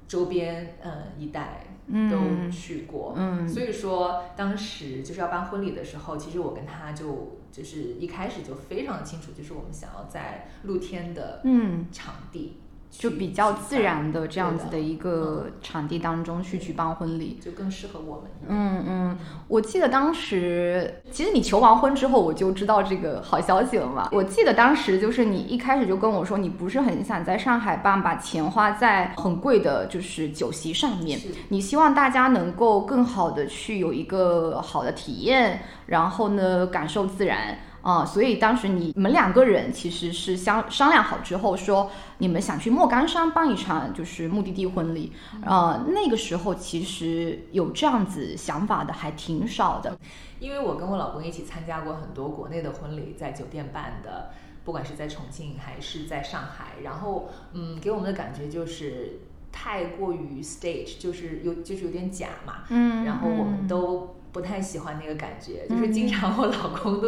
周边嗯一带都去过。嗯，所以说当时就是要办婚礼的时候，其实我跟他就就是一开始就非常清楚，就是我们想要在露天的嗯场地。就比较自然的这样子的一个场地当中去举办婚礼，就更适合我们。嗯嗯，我记得当时，其实你求完婚之后，我就知道这个好消息了嘛。我记得当时就是你一开始就跟我说，你不是很想在上海办，把钱花在很贵的就是酒席上面，你希望大家能够更好的去有一个好的体验，然后呢感受自然。啊，所以当时你们两个人其实是相商量好之后，说你们想去莫干山办一场就是目的地婚礼。呃，那个时候其实有这样子想法的还挺少的，因为我跟我老公一起参加过很多国内的婚礼，在酒店办的，不管是在重庆还是在上海，然后嗯，给我们的感觉就是太过于 stage，就是有就是有点假嘛，嗯，然后我们都不太喜欢那个感觉，就是经常我老公都。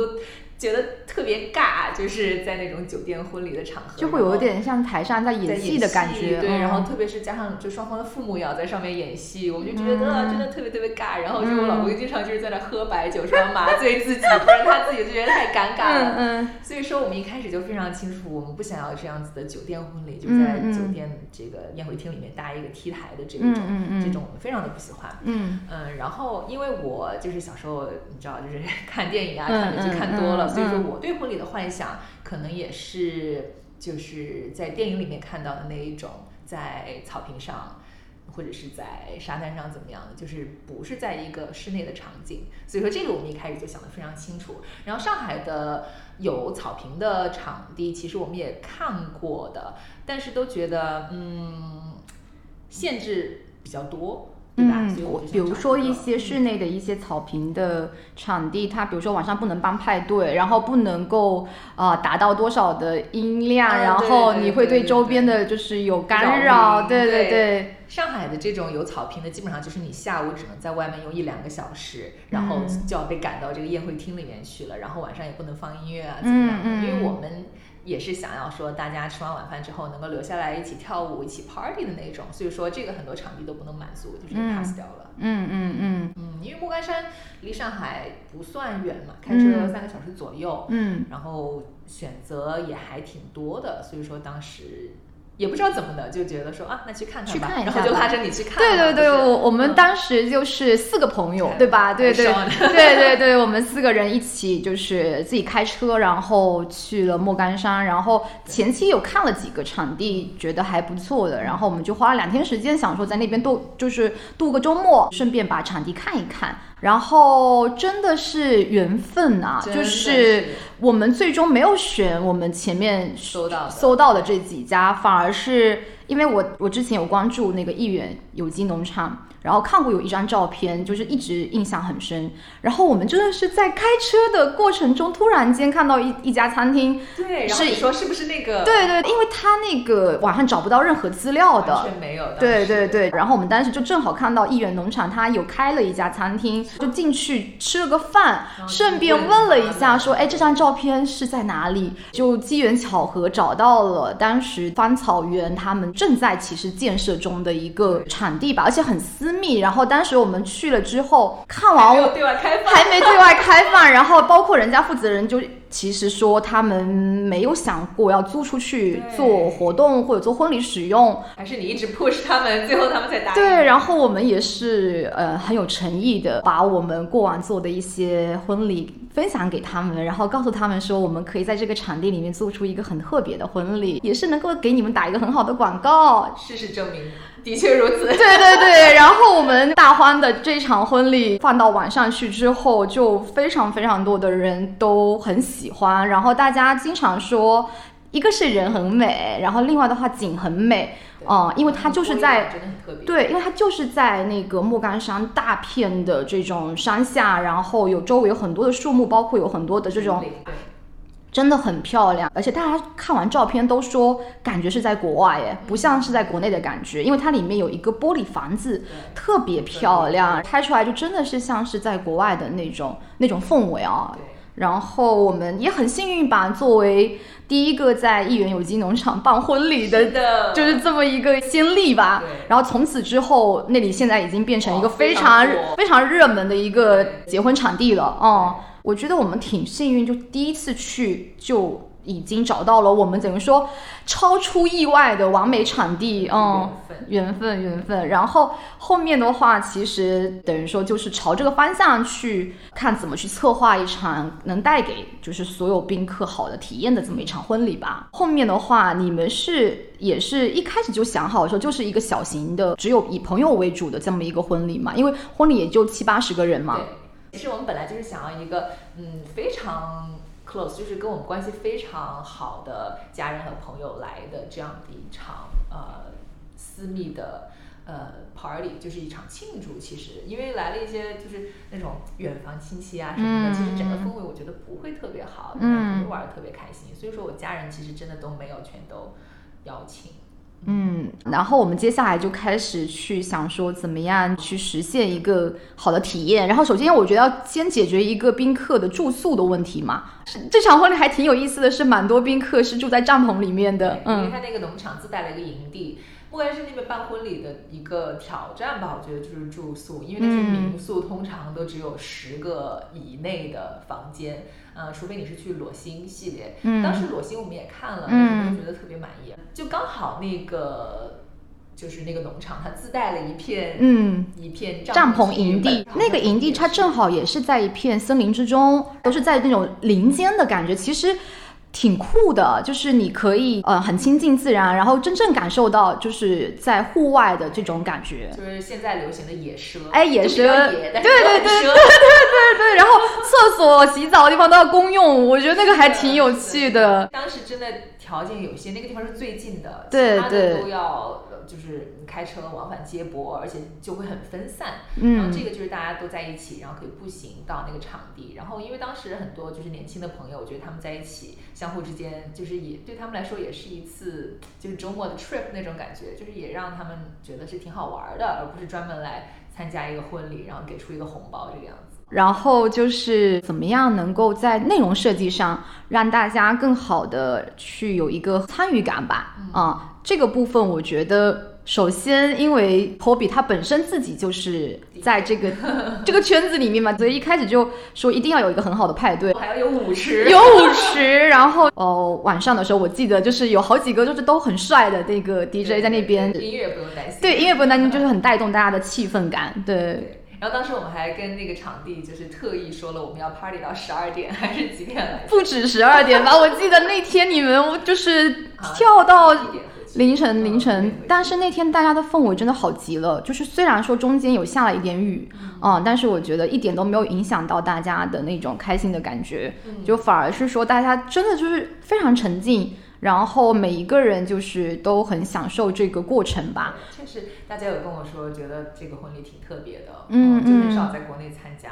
觉得特别尬，就是在那种酒店婚礼的场合，就会有点像台上在演戏的感觉。对，然后特别是加上就双方的父母也要在上面演戏，我们就觉得真的特别特别尬。然后就我老公经常就是在那喝白酒，说要麻醉自己，不然他自己就觉得太尴尬了。嗯所以说我们一开始就非常清楚，我们不想要这样子的酒店婚礼，就在酒店这个宴会厅里面搭一个 T 台的这种，这种我们非常的不喜欢。嗯嗯，然后因为我就是小时候你知道，就是 看电影啊，看美剧看多了。所以说，我对婚礼的幻想可能也是就是在电影里面看到的那一种，在草坪上或者是在沙滩上怎么样的，就是不是在一个室内的场景。所以说，这个我们一开始就想得非常清楚。然后，上海的有草坪的场地，其实我们也看过的，但是都觉得嗯，限制比较多。嗯，比如说一些室内的一些草坪的场地，它比如说晚上不能办派对，然后不能够啊达到多少的音量，然后你会对周边的就是有干扰，对对对。上海的这种有草坪的，基本上就是你下午只能在外面用一两个小时，然后就要被赶到这个宴会厅里面去了，然后晚上也不能放音乐啊，怎么样的？因为我们。也是想要说大家吃完晚饭之后能够留下来一起跳舞、一起 party 的那种，所以说这个很多场地都不能满足，就是 pass 掉了。嗯嗯嗯嗯，因为莫干山离上海不算远嘛，开车三个小时左右，嗯，然后选择也还挺多的，所以说当时。也不知道怎么的，就觉得说啊，那去看看吧，去看一下然后就拉着你去看。对对对，就是我我们嗯当时就是四个朋友，对吧？对对 对对对，我们四个人一起就是自己开车，然后去了莫干山，然后前期有看了几个场地，觉得还不错的，然后我们就花了两天时间，想说在那边度就是度个周末，顺便把场地看一看。然后真的是缘分啊，就是我们最终没有选我们前面搜到搜到的这几家，反而是因为我我之前有关注那个益远有机农场，然后看过有一张照片，就是一直印象很深。然后我们真的是在开车的过程中，突然间看到一一家餐厅，对，然后是你说是不是那个？对对，因为他那个网上找不到任何资料的完，全没有。的对对对，然后我们当时就正好看到益元农场，他有开了一家餐厅，就进去吃了个饭，顺便问问了一下，说，哎，这张照片是在哪里？就机缘巧合找到了当时芳草园他们正在其实建设中的一个场地吧，而且很私密。然后当时我们去了之后，看完还没有对外开放，还没对外开放，然后包括人家负责人就其实说他们没有想过要租出去做活动或者做婚礼使用，还是你一直 push 他们，最后他们才答应。对，然后我们也是呃很有诚意的，把我们过往做的一些婚礼分享给他们，然后告诉他们说，我们可以在这个场地里面做出一个很特别的婚礼，也是能够给你们打一个很好的广告。事实证明，的确如此。对对对，然后我们大欢的这场婚礼放到网上去之后，就非常非常多的人都很喜欢，然后大家经常说，一个是人很美，然后另外的话景很美，嗯，因为它就是在。对，因为它就是在那个莫干山大片的这种山下，然后有周围有很多的树木，包括有很多的这种，对真的很漂亮。而且大家看完照片都说，感觉是在国外耶，不像是在国内的感觉，因为它里面有一个玻璃房子，特别漂亮，拍出来就真的是像是在国外的那种那种氛围啊。然后我们也很幸运吧，作为第一个在一元有机农场办婚礼的是的，就是这么一个先例吧。然后从此之后，那里现在已经变成一个哦非常非常火非常热门的一个结婚场地了。哦、我觉得我们挺幸运，就第一次去就已经找到了我们等于说超出意外的完美场地。嗯。缘分缘分。然后后面的话，其实等于说就是朝这个方向去看，怎么去策划一场能带给就是所有宾客好的体验的这么一场婚礼吧。后面的话，你们是也是一开始就想好说，就是一个小型的，只有以朋友为主的这么一个婚礼嘛？因为婚礼也就七八十个人嘛。对，其实我们本来就是想要一个嗯非常 close，就是跟我们关系非常好的家人和朋友来的这样的一场呃私密的。呃，party 就是一场庆祝，其实因为来了一些就是那种远房亲戚啊什么的，嗯其实整个氛围我觉得不会特别好，嗯不会玩的特别开心，所以说我家人其实真的都没有全都邀请。嗯，然后我们接下来就开始去想说，怎么样去实现一个好的体验。然后首先，我觉得要先解决一个宾客的住宿的问题嘛。是这场婚礼还挺有意思的是，蛮多宾客是住在帐篷里面的。嗯对因为他那个农场自带了一个营地。莫干山那边办婚礼的一个挑战吧，我觉得就是住宿，因为那些嗯民宿通常都只有十个以内的房间，呃，除非你是去裸星系列。嗯当时裸星我们也看了，嗯但是没有觉得特别满意，就刚好那个就是那个农场它自带了一片嗯。一片帐篷区营地，那个营地它正好也是在一片森林之中，都是在那种林间的感觉，其实挺酷的。就是你可以呃很亲近自然，然后真正感受到就是在户外的这种感觉。就是现在流行的野奢，哎野奢对对对对对对对，然后厕所、洗澡的地方都要公用，我觉得那个还挺有趣的。当时真的条件有限，那个地方是最近的，对其他的对都要呃就是你开车往返接驳，而且就会很分散。嗯然后嗯这个就是大家都在一起，然后可以步行到那个场地。然后因为当时很多就是年轻的朋友，我觉得他们在一起相互之间，就是也对他们来说也是一次就是周末的 trip 那种感觉，就是也让他们觉得是挺好玩的，而不是专门来参加一个婚礼，然后给出一个红包这个样子。然后就是怎么样能够在内容设计上让大家更好的去有一个参与感吧。啊、这个部分我觉得首先，因为 Toby 他本身自己就是在这个 这个圈子里面嘛，所以一开始就说一定要有一个很好的派对，还要有舞池，有舞池。然后哦，晚上的时候我记得就是有好几个就是都很帅的那个 DJ 在那边，音乐不用担心，对，音乐不用担心，就是很带动大家的气氛感，对。然后当时我们还跟那个场地就是特意说了，我们要 party 到十二点还是几点来？不止十二点吧，我记得那天你们就是跳到。凌晨凌晨，但是那天大家的氛围真的好极了，就是虽然说中间有下了一点雨，啊，但是我觉得一点都没有影响到大家的那种开心的感觉，就反而是说大家真的就是非常沉静，然后每一个人就是都很享受这个过程吧。确实，大家有跟我说，觉得这个婚礼挺特别的，嗯，就很少在国内参加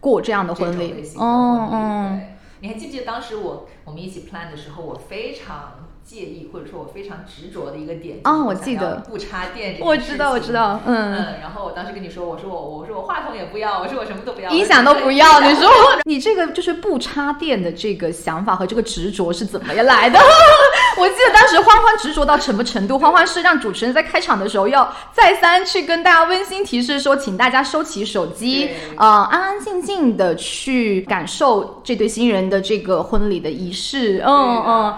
过这样的婚礼，哦嗯。你还记不记得当时我我们一起 plan 的时候，我非常。介意或者说我非常执着的一个点啊，我记得不插电，我知道我知道，嗯嗯，然后我当时跟你说，我说我我说我话筒也不要，我说我什么都不要，音响都不要，你说你这个就是不插电的这个想法和这个执着是怎么样来的？我记得当时欢欢执着到什么程度？欢欢是让主持人在开场的时候要再三去跟大家温馨提示说，请大家收起手机，呃，安安静静的去感受这对新人的这个婚礼的仪式，嗯嗯。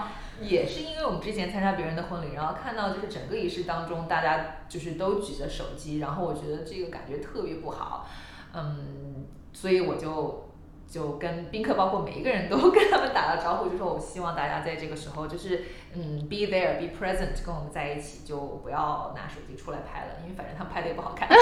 也是因为我们之前参加别人的婚礼，然后看到就是整个仪式当中，大家就是都举着手机，然后我觉得这个感觉特别不好，嗯，所以我就就跟宾客，包括每一个人都跟他们打了招呼，就说我希望大家在这个时候就是嗯，be there，be present，跟我们在一起，就不要拿手机出来拍了，因为反正他们拍的也不好看。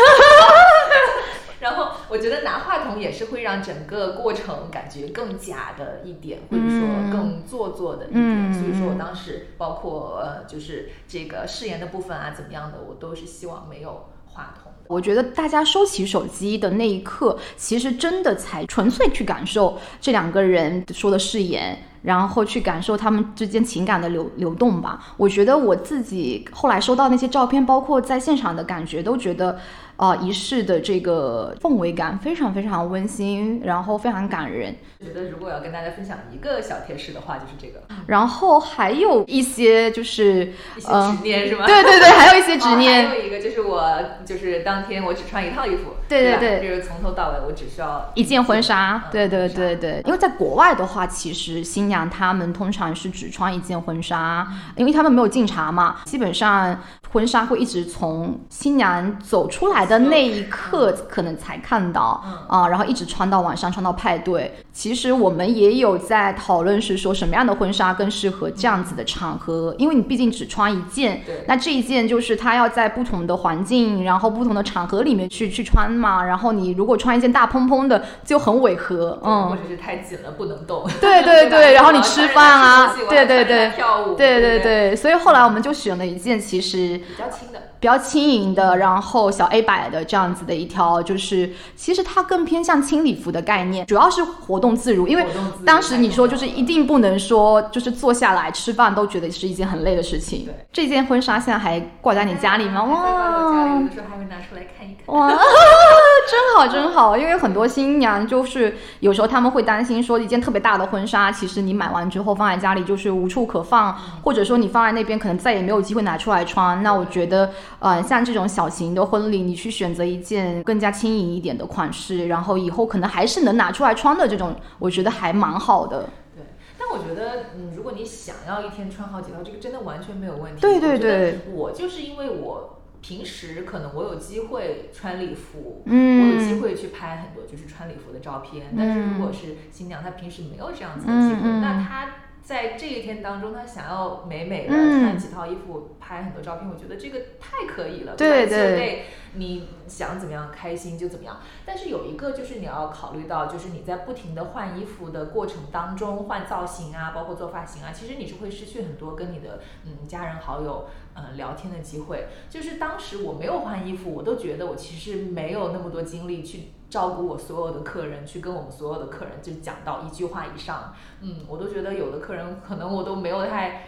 然后我觉得拿话筒也是会让整个过程感觉更假的一点，或者说更做作的一点。所以说我当时包括呃，就是这个誓言的部分啊，怎么样的，我都是希望没有话筒。我觉得大家收起手机的那一刻，其实真的才纯粹去感受这两个人说的誓言，然后去感受他们之间情感的流流动吧。我觉得我自己后来收到那些照片，包括在现场的感觉，都觉得。啊，仪式的这个氛围感非常非常温馨，然后非常感人。觉得如果要跟大家分享一个小贴士的话，就是这个。然后还有一些就是一些执念是吗？对对对，还有一些执念。还有一个就是我就是当天我只穿一套衣服，对对对，就是从头到尾我只需要一件婚纱。对对对对，因为在国外的话，其实新娘她们通常是只穿一件婚纱，因为她们没有敬茶嘛，基本上婚纱会一直从新娘走出来的那一刻可能才看到啊，然后一直穿到晚上，穿到派对。其实我们也有在讨论，是说什么样的婚纱更适合这样子的场合，因为你毕竟只穿一件，那这一件就是它要在不同的环境，然后不同的场合里面去去穿嘛。然后你如果穿一件大蓬蓬的，就很违和，嗯，或者是太紧了不能动。对对 对，然后你吃饭啊，对对对，跳舞，对对对，所以后来我们就选了一件其实比较轻的。比较轻盈的，然后小 A 摆的这样子的一条，就是其实它更偏向轻礼服的概念，主要是活动自如。因为当时你说就是一定不能说就是坐下来吃饭都觉得是一件很累的事情。这件婚纱现在还挂在你家里吗？哇，有的时候还会拿出来看一看。哇，真好真好。因为很多新娘就是有时候他们会担心说一件特别大的婚纱，其实你买完之后放在家里就是无处可放，或者说你放在那边可能再也没有机会拿出来穿。那我觉得。呃，像这种小型的婚礼，你去选择一件更加轻盈一点的款式，然后以后可能还是能拿出来穿的这种，我觉得还蛮好的。对，但我觉得，嗯，如果你想要一天穿好几套，这个真的完全没有问题。对对对，我就是因为我平时可能我有机会穿礼服，嗯，我有机会去拍很多就是穿礼服的照片。但是如果是新娘，她平时没有这样子的机会，那她。在这一天当中，他想要美美的穿几套衣服，拍很多照片，我觉得这个太可以了。对对，你想怎么样开心就怎么样。但是有一个就是你要考虑到，就是你在不停的换衣服的过程当中，换造型啊，包括做发型啊，其实你是会失去很多跟你的嗯家人好友嗯聊天的机会。就是当时我没有换衣服，我都觉得我其实没有那么多精力去。照顾我所有的客人，去跟我们所有的客人就讲到一句话以上，嗯，我都觉得有的客人可能我都没有太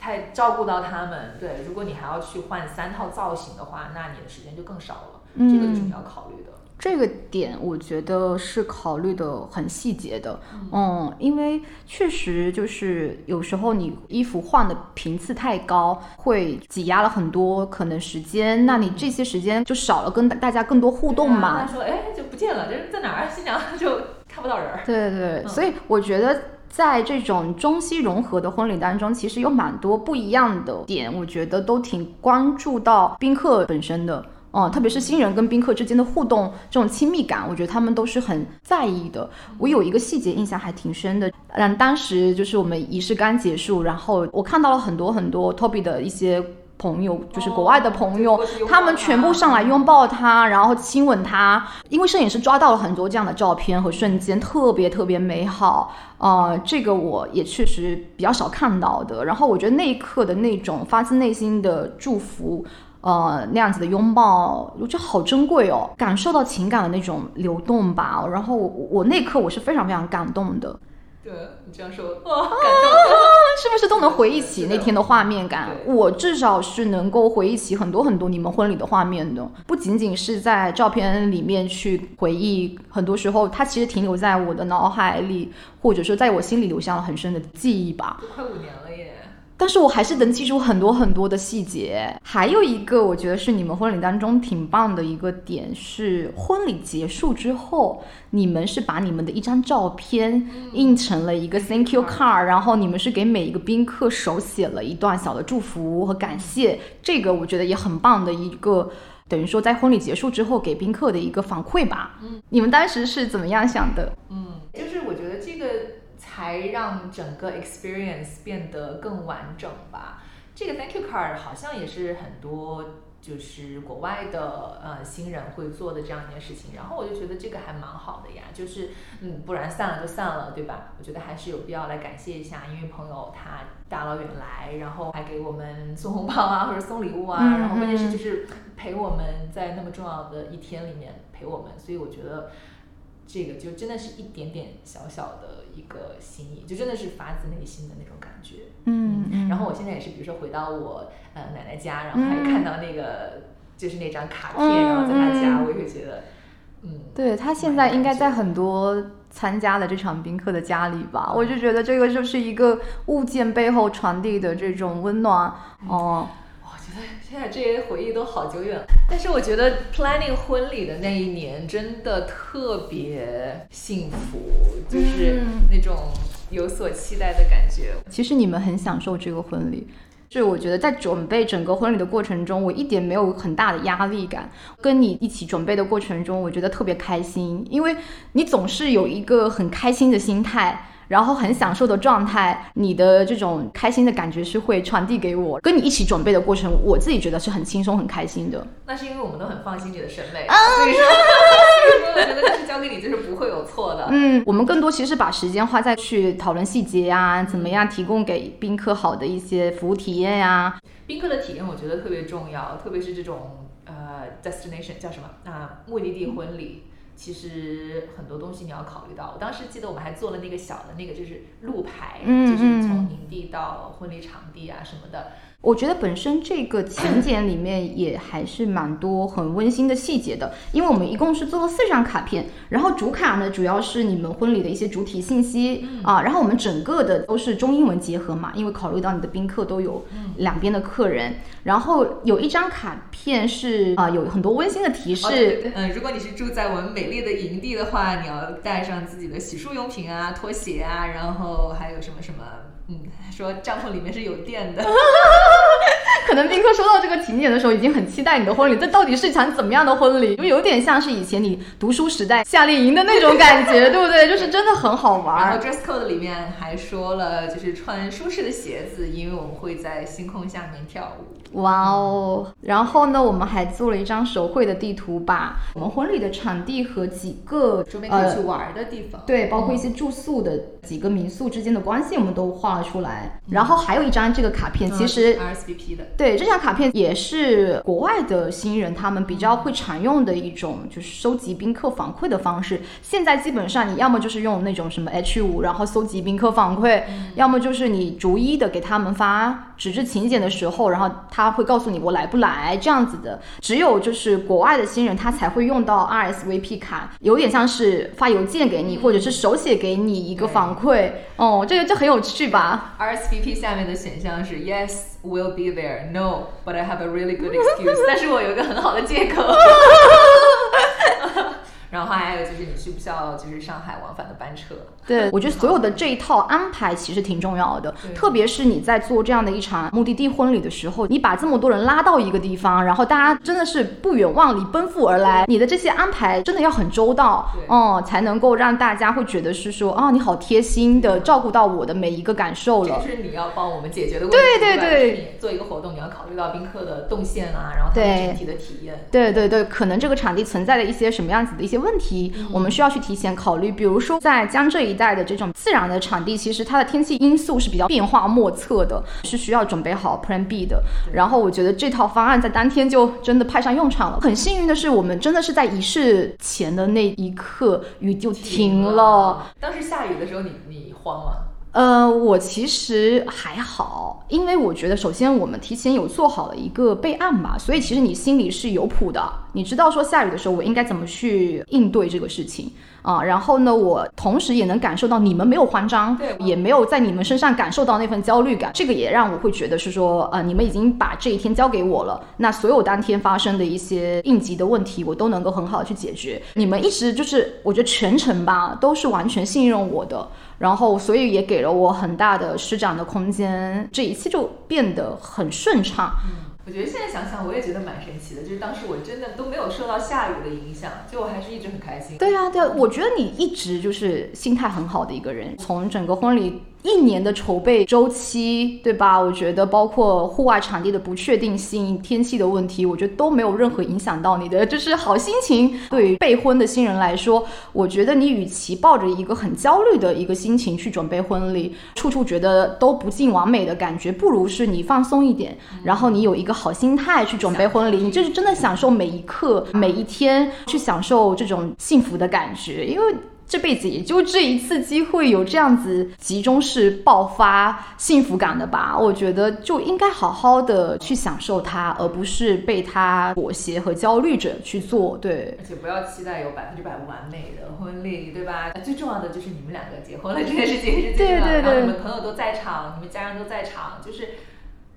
太照顾到他们。对，如果你还要去换三套造型的话，那你的时间就更少了。这个就是你要考虑的。这个点我觉得是考虑的很细节的，嗯，因为确实就是有时候你衣服换的频次太高，会挤压了很多可能时间，那你这些时间就少了跟大家更多互动嘛。他说，哎，就不见了，这在哪儿？新娘就看不到人。对对对，所以我觉得在这种中西融合的婚礼当中，其实有蛮多不一样的点，我觉得都挺关注到宾客本身的。嗯，特别是新人跟宾客之间的互动，这种亲密感，我觉得他们都是很在意的。我有一个细节印象还挺深的，嗯，当时就是我们仪式刚结束，然后我看到了很多很多 Toby 的一些朋友，就是国外的朋友，他们全部上来拥抱他，然后亲吻他，因为摄影师抓到了很多这样的照片和瞬间，特别特别美好。呃，这个我也确实比较少看到的。然后我觉得那一刻的那种发自内心的祝福。呃，那样子的拥抱，我觉得好珍贵哦，感受到情感的那种流动吧。然后我我那刻我是非常非常感动的。对你这样说，哇，感动，是不是都能回忆起那天的画面感？我至少是能够回忆起很多很多你们婚礼的画面的，不仅仅是在照片里面去回忆，很多时候它其实停留在我的脑海里，或者说在我心里留下了很深的记忆吧。都快五年了耶。但是我还是能记住很多很多的细节。还有一个，我觉得是你们婚礼当中挺棒的一个点是，婚礼结束之后，你们是把你们的一张照片印成了一个 thank you card，然后你们是给每一个宾客手写了一段小的祝福和感谢。这个我觉得也很棒的一个，等于说在婚礼结束之后给宾客的一个反馈吧。嗯，你们当时是怎么样想的？嗯，就是我觉得这个。才让整个 experience 变得更完整吧。这个 thank you card 好像也是很多就是国外的呃新人会做的这样一件事情。然后我就觉得这个还蛮好的呀，就是嗯，不然散了就散了，对吧？我觉得还是有必要来感谢一下，因为朋友他大老远来，然后还给我们送红包啊，或者送礼物啊，然后关键是就是陪我们在那么重要的一天里面陪我们，所以我觉得。这个就真的是一点点小小的一个心意，就真的是发自内心的那种感觉。嗯，然后我现在也是，比如说回到我呃奶奶家，然后还看到那个就是那张卡片，然后在她家，我也会觉得，嗯，对他现在应该在很多参加的这场宾客的家里吧，我就觉得这个就是一个物件背后传递的这种温暖哦。现在这些回忆都好久远，但是我觉得 planning 婚礼的那一年真的特别幸福，就是那种有所期待的感觉。其实你们很享受这个婚礼，就是我觉得在准备整个婚礼的过程中，我一点没有很大的压力感。跟你一起准备的过程中，我觉得特别开心，因为你总是有一个很开心的心态。然后很享受的状态，你的这种开心的感觉是会传递给我。跟你一起准备的过程，我自己觉得是很轻松、很开心的。那是因为我们都很放心你的审美，所以说，我觉得就是交给你就是不会有错的。嗯，我们更多其实把时间花在去讨论细节呀，怎么样提供给宾客好的一些服务体验呀。宾客的体验我觉得特别重要，特别是这种呃 destination 叫什么啊目的地婚礼。其实很多东西你要考虑到。我当时记得我们还做了那个小的那个，就是路牌，就是从营地到婚礼场地啊什么的。我觉得本身这个请柬里面也还是蛮多很温馨的细节的，因为我们一共是做了四张卡片，然后主卡呢主要是你们婚礼的一些主体信息啊，然后我们整个的都是中英文结合嘛，因为考虑到你的宾客都有两边的客人，然后有一张卡片是啊有很多温馨的提示，嗯，如果你是住在我们美丽的营地的话，你要带上自己的洗漱用品啊、拖鞋啊，然后还有什么什么。嗯，说帐篷里面是有电的，可能宾客收到这个请柬的时候，已经很期待你的婚礼。这到底是一场怎么样的婚礼？就有点像是以前你读书时代夏令营的那种感觉，对不对？就是真的很好玩。然后 dress code 里面还说了，就是穿舒适的鞋子，因为我们会在星空下面跳舞。哇哦！然后呢，我们还做了一张手绘的地图，把我们婚礼的场地和几个周边可以去玩的地方，对，包括一些住宿的几个民宿之间的关系，我们都画了出来。然后还有一张这个卡片，其实 RSVP 的，对，这张卡片也是国外的新人他们比较会常用的一种，就是收集宾客反馈的方式。现在基本上你要么就是用那种什么 H 五，然后搜集宾客反馈，要么就是你逐一的给他们发纸质请柬的时候，然后他会告诉你我来不来这样子的。只有就是国外的新人他才会用到 RSVP 卡，有点像是发邮件给你，或者是手写给你一个反馈。哦，这个就很有趣吧？RSVP 下面的选项是 Yes。Will be there. No, but I have a really good excuse. 但是我有一个很好的借口。 然后还有就是你需不需要就是上海往返的班车？对，我觉得所有的这一套安排其实挺重要的，特别是你在做这样的一场目的地婚礼的时候，你把这么多人拉到一个地方，然后大家真的是不远万里奔赴而来，你的这些安排真的要很周到，哦，才能够让大家会觉得是说啊，你好贴心的照顾到我的每一个感受了。这是你要帮我们解决的问题。对对对，做一个活动，你要考虑到宾客的动线啊，然后他们整体的体验。对对对，可能这个场地存在的一些什么样子的一些问题，我们需要去提前考虑。比如说在江浙一带的这种自然的场地，其实它的天气因素是比较变化莫测的，是需要准备好 Plan B 的。然后我觉得这套方案在当天就真的派上用场了。很幸运的是，我们真的是在仪式前的那一刻雨就停了。当时下雨的时候，你你慌吗？呃，我其实还好，因为我觉得首先我们提前有做好了一个备案嘛，所以其实你心里是有谱的，你知道说下雨的时候我应该怎么去应对这个事情。啊。然后呢，我同时也能感受到你们没有慌张，也没有在你们身上感受到那份焦虑感，这个也让我会觉得是说，呃，你们已经把这一天交给我了，那所有当天发生的一些应急的问题，我都能够很好的去解决。你们一直就是，我觉得全程吧都是完全信任我的。然后，所以也给了我很大的施展的空间，这一切就变得很顺畅。嗯，我觉得现在想想，我也觉得蛮神奇的，就是当时我真的都没有受到下雨的影响，就我还是一直很开心。对啊，对啊，我觉得你一直就是心态很好的一个人，从整个婚礼。一年的筹备周期，对吧？我觉得包括户外场地的不确定性、天气的问题，我觉得都没有任何影响到你的，就是好心情。对于备婚的新人来说，我觉得你与其抱着一个很焦虑的一个心情去准备婚礼，处处觉得都不尽完美的感觉，不如是你放松一点，然后你有一个好心态去准备婚礼，你就是真的享受每一刻、每一天，去享受这种幸福的感觉，因为。这辈子也就这一次机会，有这样子集中式爆发幸福感的吧？我觉得就应该好好的去享受它，而不是被它裹挟和焦虑着去做。对，而且不要期待有百分之百完美的婚礼，对吧？最重要的就是你们两个结婚了这件事情是最重要的，然后你们朋友都在场，你们家人都在场，就是。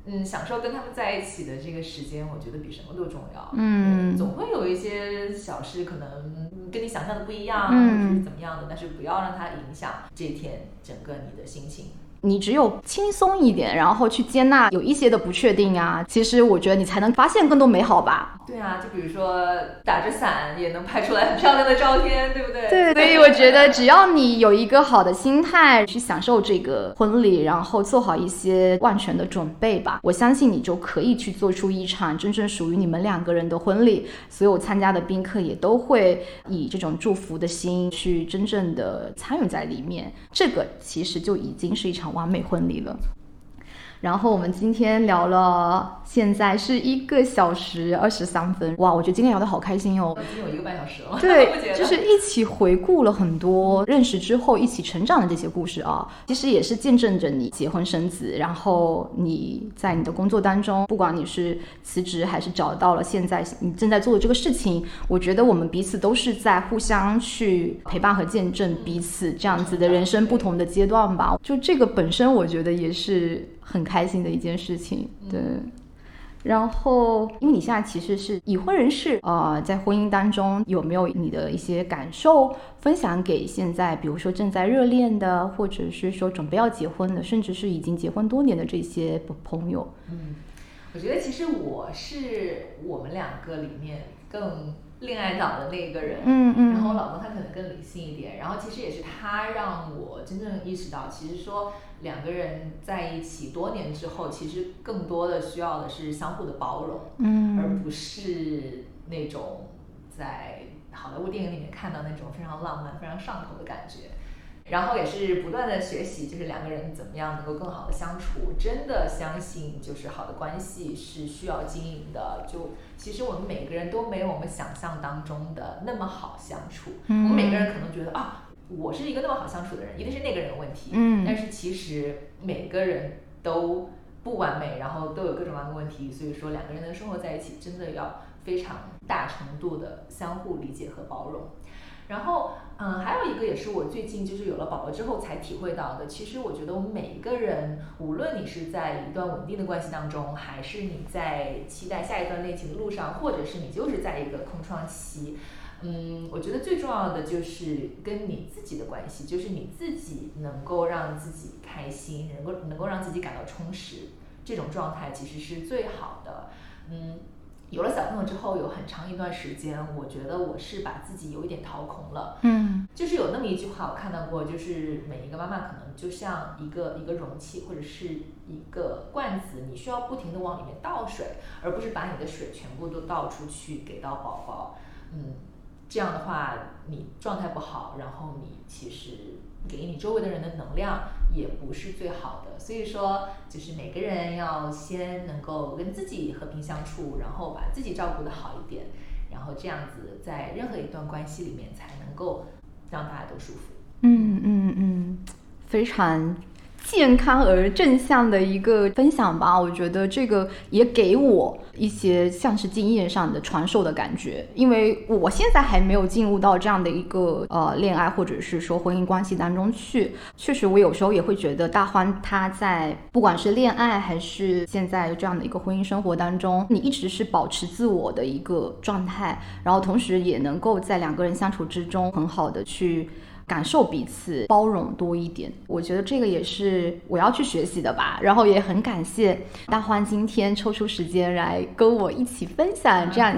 嗯，享受跟他们在一起的这个时间，我觉得比什么都重要。嗯，总会有一些小事可能跟你想象的不一样，或者是怎么样的，但是不要让它影响这一天整个你的心情。你只有轻松一点，然后去接纳有一些的不确定啊，其实我觉得你才能发现更多美好吧。对啊，就比如说打着伞也能拍出来很漂亮的照片，对不对？对，所以我觉得只要你有一个好的心态去享受这个婚礼，然后做好一些万全的准备吧，我相信你就可以去做出一场真正属于你们两个人的婚礼。所有参加的宾客也都会以这种祝福的心去真正的参与在里面，这个其实就已经是一场。完美婚礼了。然后我们今天聊了，现在是一个小时二十三分，哇，我觉得今天聊得好开心哦。已经有一个半小时了。对，就是一起回顾了很多认识之后一起成长的这些故事啊，其实也是见证着你结婚生子，然后你在你的工作当中，不管你是辞职还是找到了现在你正在做的这个事情，我觉得我们彼此都是在互相去陪伴和见证彼此这样子的人生不同的阶段吧。就这个本身，我觉得也是。很开心的一件事情，对。然后，因为你现在其实是已婚人士，呃，在婚姻当中有没有你的一些感受分享给现在，比如说正在热恋的，或者是说准备要结婚的，甚至是已经结婚多年的这些朋友？嗯，我觉得其实我是我们两个里面更。恋爱脑的那个人，嗯嗯，然后我老公他可能更理性一点，然后其实也是他让我真正意识到，其实说两个人在一起多年之后，其实更多的需要的是相互的包容，嗯，而不是那种在好莱坞电影里面看到那种非常浪漫、非常上头的感觉。然后也是不断的学习，就是两个人怎么样能够更好的相处。真的相信，就是好的关系是需要经营的。就其实我们每个人都没有我们想象当中的那么好相处。嗯我们每个人可能觉得啊，我是一个那么好相处的人，一定是那个人有问题。嗯但是其实每个人都不完美，然后都有各种各样的问题。所以说，两个人能生活在一起，真的要非常大程度的相互理解和包容。然后，嗯，还有一个也是我最近就是有了宝宝之后才体会到的。其实我觉得我们每一个人，无论你是在一段稳定的关系当中，还是你在期待下一段恋情的路上，或者是你就是在一个空窗期，嗯，我觉得最重要的就是跟你自己的关系，就是你自己能够让自己开心，能够能够让自己感到充实，这种状态其实是最好的。嗯，有了小朋友之后，有很长一段时间，我觉得我是把自己有一点掏空了。嗯就是有那么一句话我看到过，就是每一个妈妈可能就像一个一个容器或者是一个罐子，你需要不停的往里面倒水，而不是把你的水全部都倒出去给到宝宝。嗯，这样的话你状态不好，然后你其实给你周围的人的能量也不是最好的。所以说，就是每个人要先能够跟自己和平相处，然后把自己照顾得好一点。然后这样子，在任何一段关系里面才能够让大家都舒服。嗯嗯嗯，非常健康而正向的一个分享吧。我觉得这个也给我一些像是经验上的传授的感觉，因为我现在还没有进入到这样的一个呃恋爱或者是说婚姻关系当中去。确实，我有时候也会觉得大欢他在不管是恋爱还是现在这样的一个婚姻生活当中，你一直是保持自我的一个状态，然后同时也能够在两个人相处之中很好的去。感受彼此，包容多一点，我觉得这个也是我要去学习的吧。然后也很感谢大欢今天抽出时间来跟我一起分享这样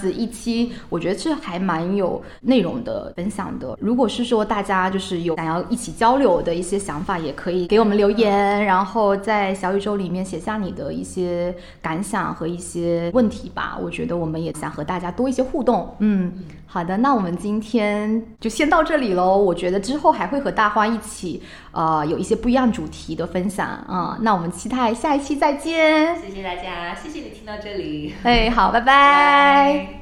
子一期，我觉得这还蛮有内容的分享的。如果是说大家就是有想要一起交流的一些想法，也可以给我们留言，然后在小宇宙里面写下你的一些感想和一些问题吧。我觉得我们也想和大家多一些互动。嗯，好的，那我们今天就先到这里喽。我觉得之后还会和大花一起，呃，有一些不一样主题的分享啊、那我们期待下一期再见。谢谢大家，谢谢你听到这里，哎，好，拜拜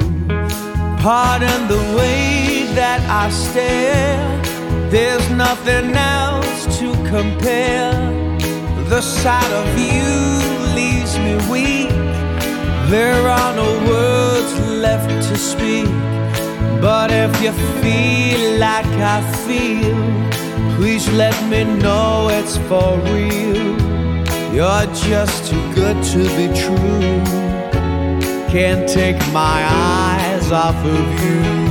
Pardon the way that I stare. There's nothing else to compare. The sight of you leaves me weak. There are no words left to speak. But if you feel like I feel, please let me know it's for real. You're just too good to be true. Can't take my eyes off of you.